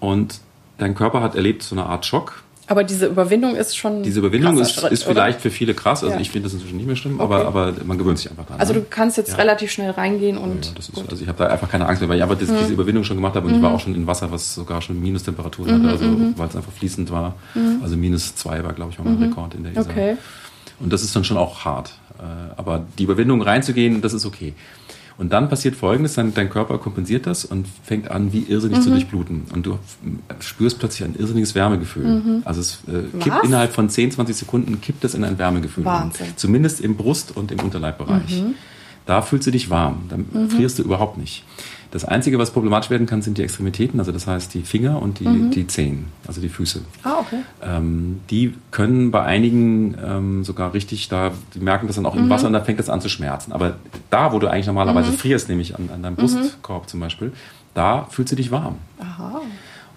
und dein Körper hat erlebt so eine Art Schock, aber diese Überwindung ist schon. Diese Überwindung ist, Schritt, ist vielleicht für viele krass. Also ja. ich finde das inzwischen nicht mehr schlimm, okay. aber, aber man gewöhnt sich einfach daran. Also du kannst jetzt ja. relativ schnell reingehen und. Ja, ist, also ich habe da einfach keine Angst mehr, weil ich aber das, mhm. diese Überwindung schon gemacht habe und mhm. ich war auch schon in Wasser, was sogar schon Minustemperaturen mhm, hatte, also mhm. weil es einfach fließend war. Mhm. Also minus zwei war, glaube ich, auch mein mhm. Rekord in der Isar. Okay. Und das ist dann schon auch hart. Äh, aber die Überwindung reinzugehen, das ist okay. Und dann passiert Folgendes, dein, dein Körper kompensiert das und fängt an, wie irrsinnig mhm. zu durchbluten. Und du spürst plötzlich ein irrsinniges Wärmegefühl. Mhm. Also es äh, kippt Was? innerhalb von 10, 20 Sekunden, kippt es in ein Wärmegefühl. Wahnsinn. Zumindest im Brust- und im Unterleibbereich. Mhm Da fühlst du dich warm, da mhm. frierst du überhaupt nicht. Das Einzige, was problematisch werden kann, sind die Extremitäten, also das heißt die Finger und die, mhm. die Zehen, also die Füße. Ah, okay. Ähm, die können bei einigen ähm, sogar richtig, da, die merken das dann auch im mhm. Wasser und da fängt das an zu schmerzen. Aber da, wo du eigentlich normalerweise mhm. frierst, nämlich an, an deinem mhm. Brustkorb zum Beispiel, da fühlst du dich warm. Aha.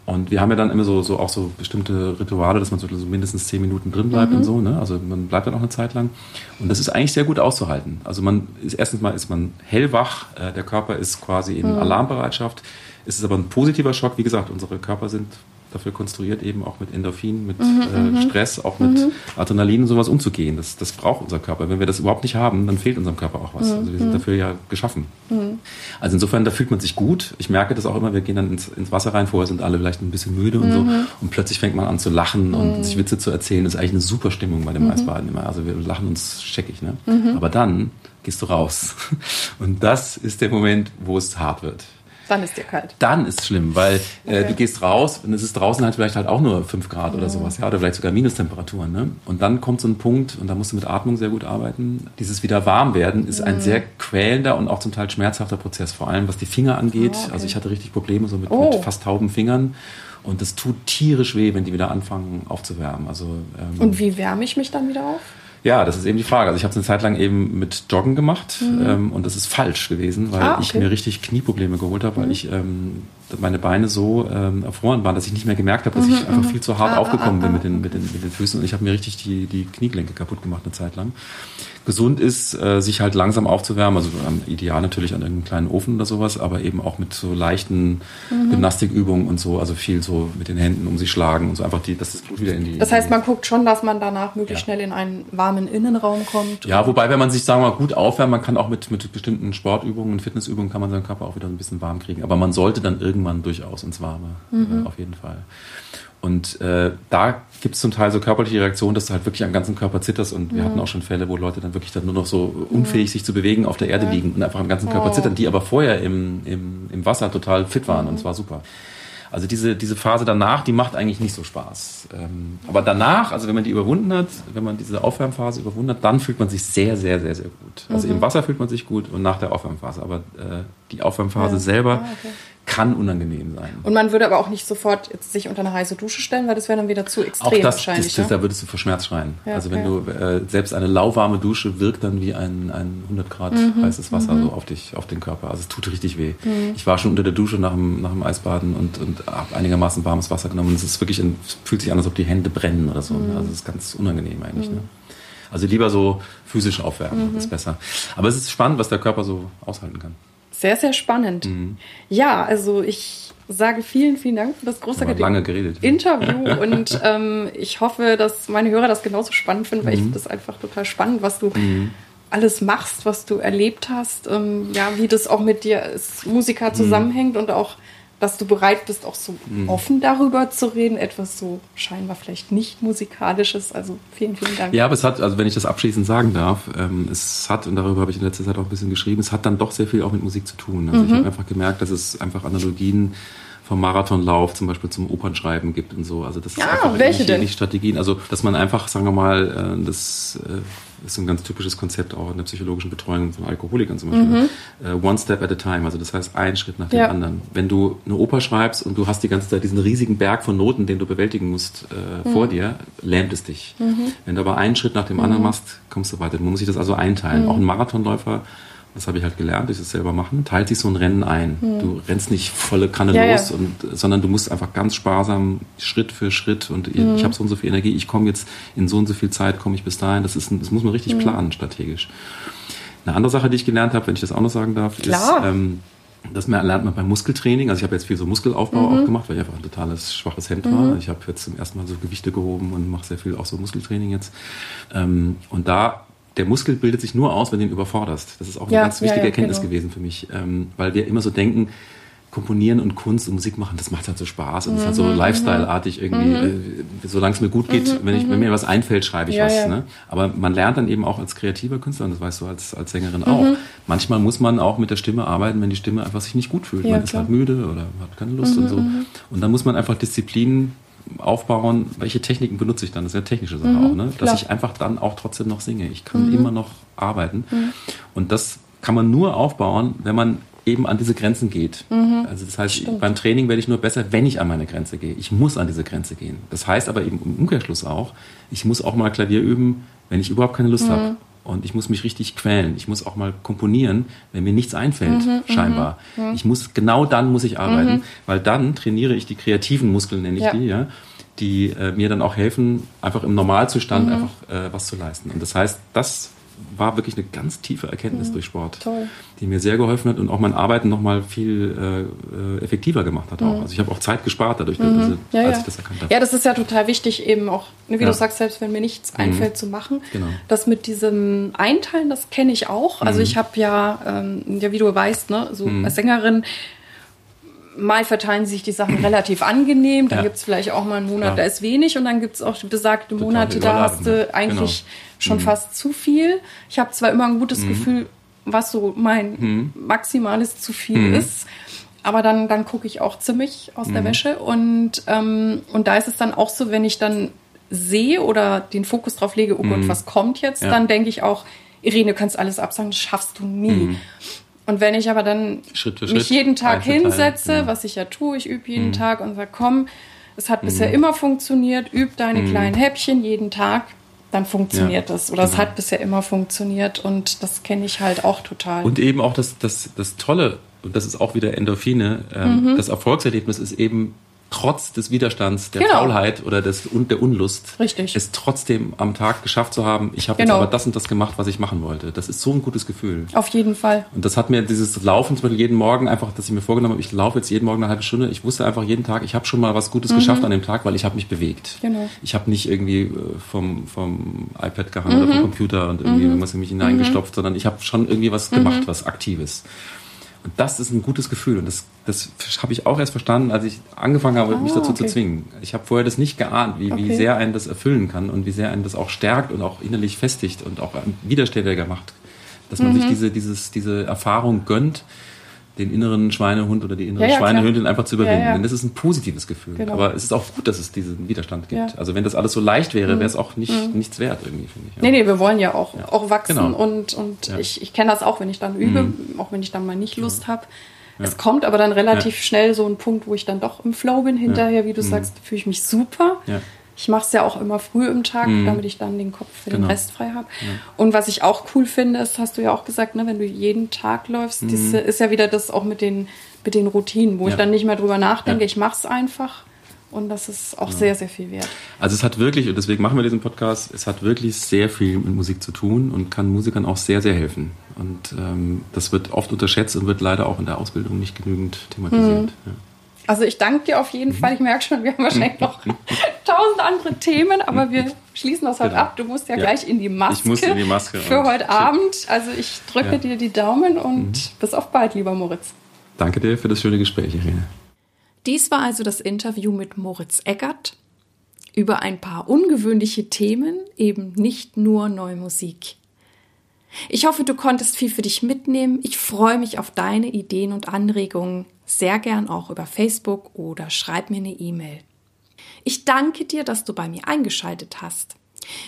Und wir haben ja dann immer so, so auch so bestimmte Rituale, dass man so, mindestens zehn Minuten drin bleibt mhm. und so. Ne? Also man bleibt dann auch eine Zeit lang. Und das ist eigentlich sehr gut auszuhalten. Also man ist erstens mal ist man hellwach, äh, der Körper ist quasi in mhm. Alarmbereitschaft. Es ist aber ein positiver Schock. Wie gesagt, unsere Körper sind dafür konstruiert, eben auch mit Endorphin, mit mhm, äh, mhm. Stress, auch mit mhm. Adrenalin und sowas umzugehen. Das, das braucht unser Körper. Wenn wir das überhaupt nicht haben, dann fehlt unserem Körper auch was. Mhm. Also wir sind dafür ja geschaffen. Also insofern, da fühlt man sich gut. Ich merke das auch immer, wir gehen dann ins, ins Wasser rein, vorher sind alle vielleicht ein bisschen müde und so. Und plötzlich fängt man an zu lachen und sich Witze zu erzählen. Das ist eigentlich eine super Stimmung bei dem Eisbaden immer. Also wir lachen uns scheckig. Ne? Aber dann gehst du raus. Und das ist der Moment, wo es hart wird. Dann ist dir kalt. Dann ist es schlimm, weil äh, okay. du gehst raus und es ist draußen halt vielleicht halt auch nur 5 Grad oder sowas, ja, oder vielleicht sogar Minustemperaturen. Ne? Und dann kommt so ein Punkt, und da musst du mit Atmung sehr gut arbeiten. Dieses wieder warm werden ist mhm. ein sehr quälender und auch zum Teil schmerzhafter Prozess, vor allem was die Finger angeht. Oh, okay. Also ich hatte richtig Probleme so mit, oh. mit fast tauben Fingern. Und es tut tierisch weh, wenn die wieder anfangen aufzuwärmen. Also, ähm, und wie wärme ich mich dann wieder auf? Ja, das ist eben die Frage. Also ich habe es eine Zeit lang eben mit Joggen gemacht mhm. ähm, und das ist falsch gewesen, weil ah, okay. ich mir richtig Knieprobleme geholt habe, weil mhm. ich ähm, meine Beine so ähm, erfroren waren, dass ich nicht mehr gemerkt habe, dass mhm, ich einfach mhm. viel zu hart ah, aufgekommen ah, bin ah, mit den, mit, den, mit den Füßen und ich habe mir richtig die, die Kniegelenke kaputt gemacht eine Zeit lang gesund ist, äh, sich halt langsam aufzuwärmen. Also ideal natürlich an einem kleinen Ofen oder sowas, aber eben auch mit so leichten mhm. Gymnastikübungen und so, also viel so mit den Händen um sich schlagen und so einfach die, dass das Blut wieder in die. Das heißt, man guckt schon, dass man danach möglichst ja. schnell in einen warmen Innenraum kommt. Ja, wobei, wenn man sich, sagen wir mal, gut aufwärmt, man kann auch mit, mit bestimmten Sportübungen und Fitnessübungen kann man seinen Körper auch wieder ein bisschen warm kriegen. Aber man sollte dann irgendwann durchaus ins Warme, mhm. äh, auf jeden Fall. Und äh, da gibt es zum Teil so körperliche Reaktionen, dass du halt wirklich am ganzen Körper zitterst. Und wir mhm. hatten auch schon Fälle, wo Leute dann wirklich dann nur noch so unfähig sich zu bewegen auf der Erde liegen und einfach am ganzen Körper zittern, die aber vorher im, im, im Wasser total fit waren und es war super. Also diese, diese Phase danach, die macht eigentlich nicht so Spaß. Ähm, aber danach, also wenn man die überwunden hat, wenn man diese Aufwärmphase überwunden hat, dann fühlt man sich sehr, sehr, sehr, sehr gut. Also mhm. im Wasser fühlt man sich gut und nach der Aufwärmphase. Aber äh, die Aufwärmphase ja. selber, ah, okay kann unangenehm sein. Und man würde aber auch nicht sofort jetzt sich unter eine heiße Dusche stellen, weil das wäre dann wieder zu extrem auch das, wahrscheinlich. Das, das, ne? Da würdest du vor Schmerz schreien. Ja, also wenn okay. du äh, selbst eine lauwarme Dusche wirkt dann wie ein, ein 100 Grad mhm. heißes Wasser mhm. so auf dich, auf den Körper. Also es tut richtig weh. Mhm. Ich war schon unter der Dusche nach dem, nach dem Eisbaden und, und habe einigermaßen warmes Wasser genommen. Und es ist wirklich, ein, fühlt sich an, als ob die Hände brennen oder so. Mhm. Also es ist ganz unangenehm eigentlich. Ne? Also lieber so physisch aufwärmen, mhm. ist besser. Aber es ist spannend, was der Körper so aushalten kann. Sehr, sehr spannend. Mhm. Ja, also ich sage vielen, vielen Dank für das großartige lange geredet. Interview und ähm, ich hoffe, dass meine Hörer das genauso spannend finden, weil mhm. ich finde das einfach total spannend, was du mhm. alles machst, was du erlebt hast, ähm, ja, wie das auch mit dir als Musiker mhm. zusammenhängt und auch dass du bereit bist, auch so mhm. offen darüber zu reden, etwas so scheinbar vielleicht nicht musikalisches. Also vielen, vielen Dank. Ja, aber es hat, also wenn ich das abschließend sagen darf, ähm, es hat, und darüber habe ich in letzter Zeit auch ein bisschen geschrieben, es hat dann doch sehr viel auch mit Musik zu tun. Also mhm. ich habe einfach gemerkt, dass es einfach Analogien vom Marathonlauf zum Beispiel zum Opernschreiben gibt und so. Also das ja, ist einfach welche denn? Strategien. Also dass man einfach, sagen wir mal, äh, das äh, ist ein ganz typisches Konzept auch in der psychologischen Betreuung von Alkoholikern zum Beispiel. Mhm. One step at a time, also das heißt ein Schritt nach dem ja. anderen. Wenn du eine Oper schreibst und du hast die ganze Zeit diesen riesigen Berg von Noten, den du bewältigen musst äh, mhm. vor dir, lähmt es dich. Mhm. Wenn du aber einen Schritt nach dem anderen mhm. machst, kommst du weiter. Man muss sich das also einteilen. Mhm. Auch ein Marathonläufer das habe ich halt gelernt, das selber machen, teilt sich so ein Rennen ein. Mhm. Du rennst nicht volle Kanne ja, los, ja. Und, sondern du musst einfach ganz sparsam Schritt für Schritt und mhm. ich habe so und so viel Energie, ich komme jetzt in so und so viel Zeit, komme ich bis dahin. Das, ist, das muss man richtig mhm. planen, strategisch. Eine andere Sache, die ich gelernt habe, wenn ich das auch noch sagen darf, Klar. ist, ähm, das lernt man beim Muskeltraining. Also ich habe jetzt viel so Muskelaufbau mhm. auch gemacht, weil ich einfach ein totales schwaches Hemd war. Mhm. Ich habe jetzt zum ersten Mal so Gewichte gehoben und mache sehr viel auch so Muskeltraining jetzt. Ähm, und da der Muskel bildet sich nur aus, wenn du ihn überforderst. Das ist auch eine ja, ganz wichtige ja, ja, Erkenntnis genau. gewesen für mich, ähm, weil wir immer so denken, Komponieren und Kunst und Musik machen, das macht halt so Spaß und mhm, ist halt so mhm, Lifestyle-artig irgendwie. Mhm. Äh, solange es mir gut geht, mhm, wenn, ich, wenn mir was einfällt, schreibe ich was. Ne? Aber man lernt dann eben auch als kreativer Künstler, und das weißt du als, als Sängerin auch, manchmal muss man auch mit der Stimme arbeiten, wenn die Stimme einfach sich nicht gut fühlt. man ist halt müde oder hat keine Lust und so. Und dann muss man einfach Disziplin aufbauen, welche Techniken benutze ich dann? Das ist ja technische Sache mhm, auch, ne? Dass klar. ich einfach dann auch trotzdem noch singe. Ich kann mhm. immer noch arbeiten. Mhm. Und das kann man nur aufbauen, wenn man eben an diese Grenzen geht. Mhm. Also das heißt, Stimmt. beim Training werde ich nur besser, wenn ich an meine Grenze gehe. Ich muss an diese Grenze gehen. Das heißt aber eben im Umkehrschluss auch, ich muss auch mal Klavier üben, wenn ich überhaupt keine Lust mhm. habe. Und ich muss mich richtig quälen. Ich muss auch mal komponieren, wenn mir nichts einfällt, mhm, scheinbar. Mhm. Ich muss, genau dann muss ich arbeiten, mhm. weil dann trainiere ich die kreativen Muskeln, nenne ich ja. die, ja, die äh, mir dann auch helfen, einfach im Normalzustand mhm. einfach äh, was zu leisten. Und das heißt, das war wirklich eine ganz tiefe Erkenntnis mhm. durch Sport, Toll. die mir sehr geholfen hat und auch mein Arbeiten nochmal viel äh, äh, effektiver gemacht hat. Auch. Mhm. Also ich habe auch Zeit gespart dadurch, mhm. also, ja, als ja. ich das erkannt habe. Ja, das ist ja total wichtig, eben auch, ne, wie ja. du sagst, selbst wenn mir nichts mhm. einfällt zu machen. Genau. Das mit diesem Einteilen, das kenne ich auch. Also mhm. ich habe ja, ähm, ja, wie du weißt, ne, so mhm. als Sängerin mal verteilen sich die Sachen relativ angenehm, dann ja. gibt es vielleicht auch mal einen Monat, ja. da ist wenig und dann gibt es auch besagte Monate, da hast du eigentlich genau schon mhm. fast zu viel. Ich habe zwar immer ein gutes mhm. Gefühl, was so mein mhm. maximales zu viel mhm. ist, aber dann, dann gucke ich auch ziemlich aus der mhm. Wäsche und, ähm, und da ist es dann auch so, wenn ich dann sehe oder den Fokus drauf lege, oh Gott, mhm. was kommt jetzt, ja. dann denke ich auch, Irene, du kannst alles absagen, das schaffst du nie. Und wenn ich aber dann Schritt mich Schritt, jeden Tag hinsetze, ja. was ich ja tue, ich übe jeden Tag und sage, komm, es hat bisher immer funktioniert, üb deine kleinen Häppchen jeden Tag, dann funktioniert ja, das. Oder genau. es hat bisher immer funktioniert und das kenne ich halt auch total. Und eben auch das, das, das Tolle, und das ist auch wieder Endorphine, ähm, mhm. das Erfolgserlebnis ist eben trotz des Widerstands, der genau. Faulheit oder des, und der Unlust, Richtig. es trotzdem am Tag geschafft zu haben, ich habe genau. jetzt aber das und das gemacht, was ich machen wollte. Das ist so ein gutes Gefühl. Auf jeden Fall. Und das hat mir dieses Laufen zum Beispiel jeden Morgen einfach, dass ich mir vorgenommen habe, ich laufe jetzt jeden Morgen eine halbe Stunde. Ich wusste einfach jeden Tag, ich habe schon mal was Gutes mhm. geschafft an dem Tag, weil ich habe mich bewegt. Genau. Ich habe nicht irgendwie äh, vom, vom iPad gehangen mhm. oder vom Computer und irgendwie mhm. irgendwas in mich hineingestopft, mhm. sondern ich habe schon irgendwie was gemacht, mhm. was Aktives. Und das ist ein gutes Gefühl. Und das, das habe ich auch erst verstanden, als ich angefangen habe, ah, mich dazu okay. zu zwingen. Ich habe vorher das nicht geahnt, wie, okay. wie sehr einen das erfüllen kann und wie sehr einen das auch stärkt und auch innerlich festigt und auch widerständiger macht. Dass man mhm. sich diese, dieses, diese Erfahrung gönnt, den inneren Schweinehund oder die innere ja, ja, Schweinehündin einfach zu überwinden. Ja, Denn das ist ein positives Gefühl. Genau. Aber es ist auch gut, dass es diesen Widerstand gibt. Also wenn das alles so leicht wäre, wäre es auch nicht, mhm. nichts wert irgendwie, finde ich. Nee, nee, wir wollen ja auch, auch wachsen genau. und, und ich, ich kenne das auch, wenn ich dann übe, mhm. auch wenn ich dann mal nicht Lust habe. Es kommt aber dann relativ schnell so ein Punkt, wo ich dann doch im Flow bin hinterher, wie du mhm. sagst, fühle ich mich super. Ich mache es ja auch immer früh im Tag, mhm. damit ich dann den Kopf für genau. den Rest frei habe. Ja. Und was ich auch cool finde, ist, hast du ja auch gesagt, ne, wenn du jeden Tag läufst, mhm. das ist ja wieder das auch mit den, mit den Routinen, wo ja. ich dann nicht mehr drüber nachdenke, ja. ich mache es einfach. Und das ist auch sehr, sehr viel wert. Also es hat wirklich, und deswegen machen wir diesen Podcast, es hat wirklich sehr viel mit Musik zu tun und kann Musikern auch sehr, sehr helfen. Und ähm, das wird oft unterschätzt und wird leider auch in der Ausbildung nicht genügend thematisiert. Mhm. Also ich danke dir auf jeden mhm. Fall. Ich merke schon, wir haben wahrscheinlich noch tausend andere Themen, aber wir schließen das heute genau. ab. Du musst ja, ja, gleich in die Maske. Ich muss in die Maske. Für heute Abend. Also ich drücke ja. dir die Daumen und mhm. bis auf bald, lieber Moritz. Danke dir für das schöne Gespräch, Irene. Dies war also das Interview mit Moritz Eggert über ein paar ungewöhnliche Themen, eben nicht nur neue Musik. Ich hoffe, du konntest viel für dich mitnehmen. Ich freue mich auf deine Ideen und Anregungen sehr gern auch über Facebook oder schreib mir eine E-Mail. Ich danke dir, dass du bei mir eingeschaltet hast.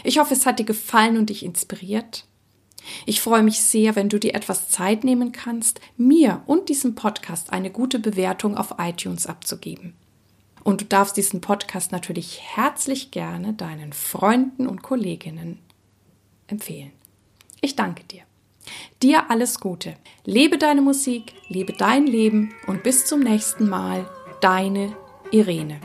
Ich hoffe, es hat dir gefallen und dich inspiriert. Ich freue mich sehr, wenn du dir etwas Zeit nehmen kannst, mir und diesem Podcast eine gute Bewertung auf iTunes abzugeben. Und du darfst diesen Podcast natürlich herzlich gerne deinen Freunden und Kolleginnen empfehlen. Ich danke dir. Dir alles Gute. Lebe deine Musik, lebe dein Leben und bis zum nächsten Mal. Deine Irene.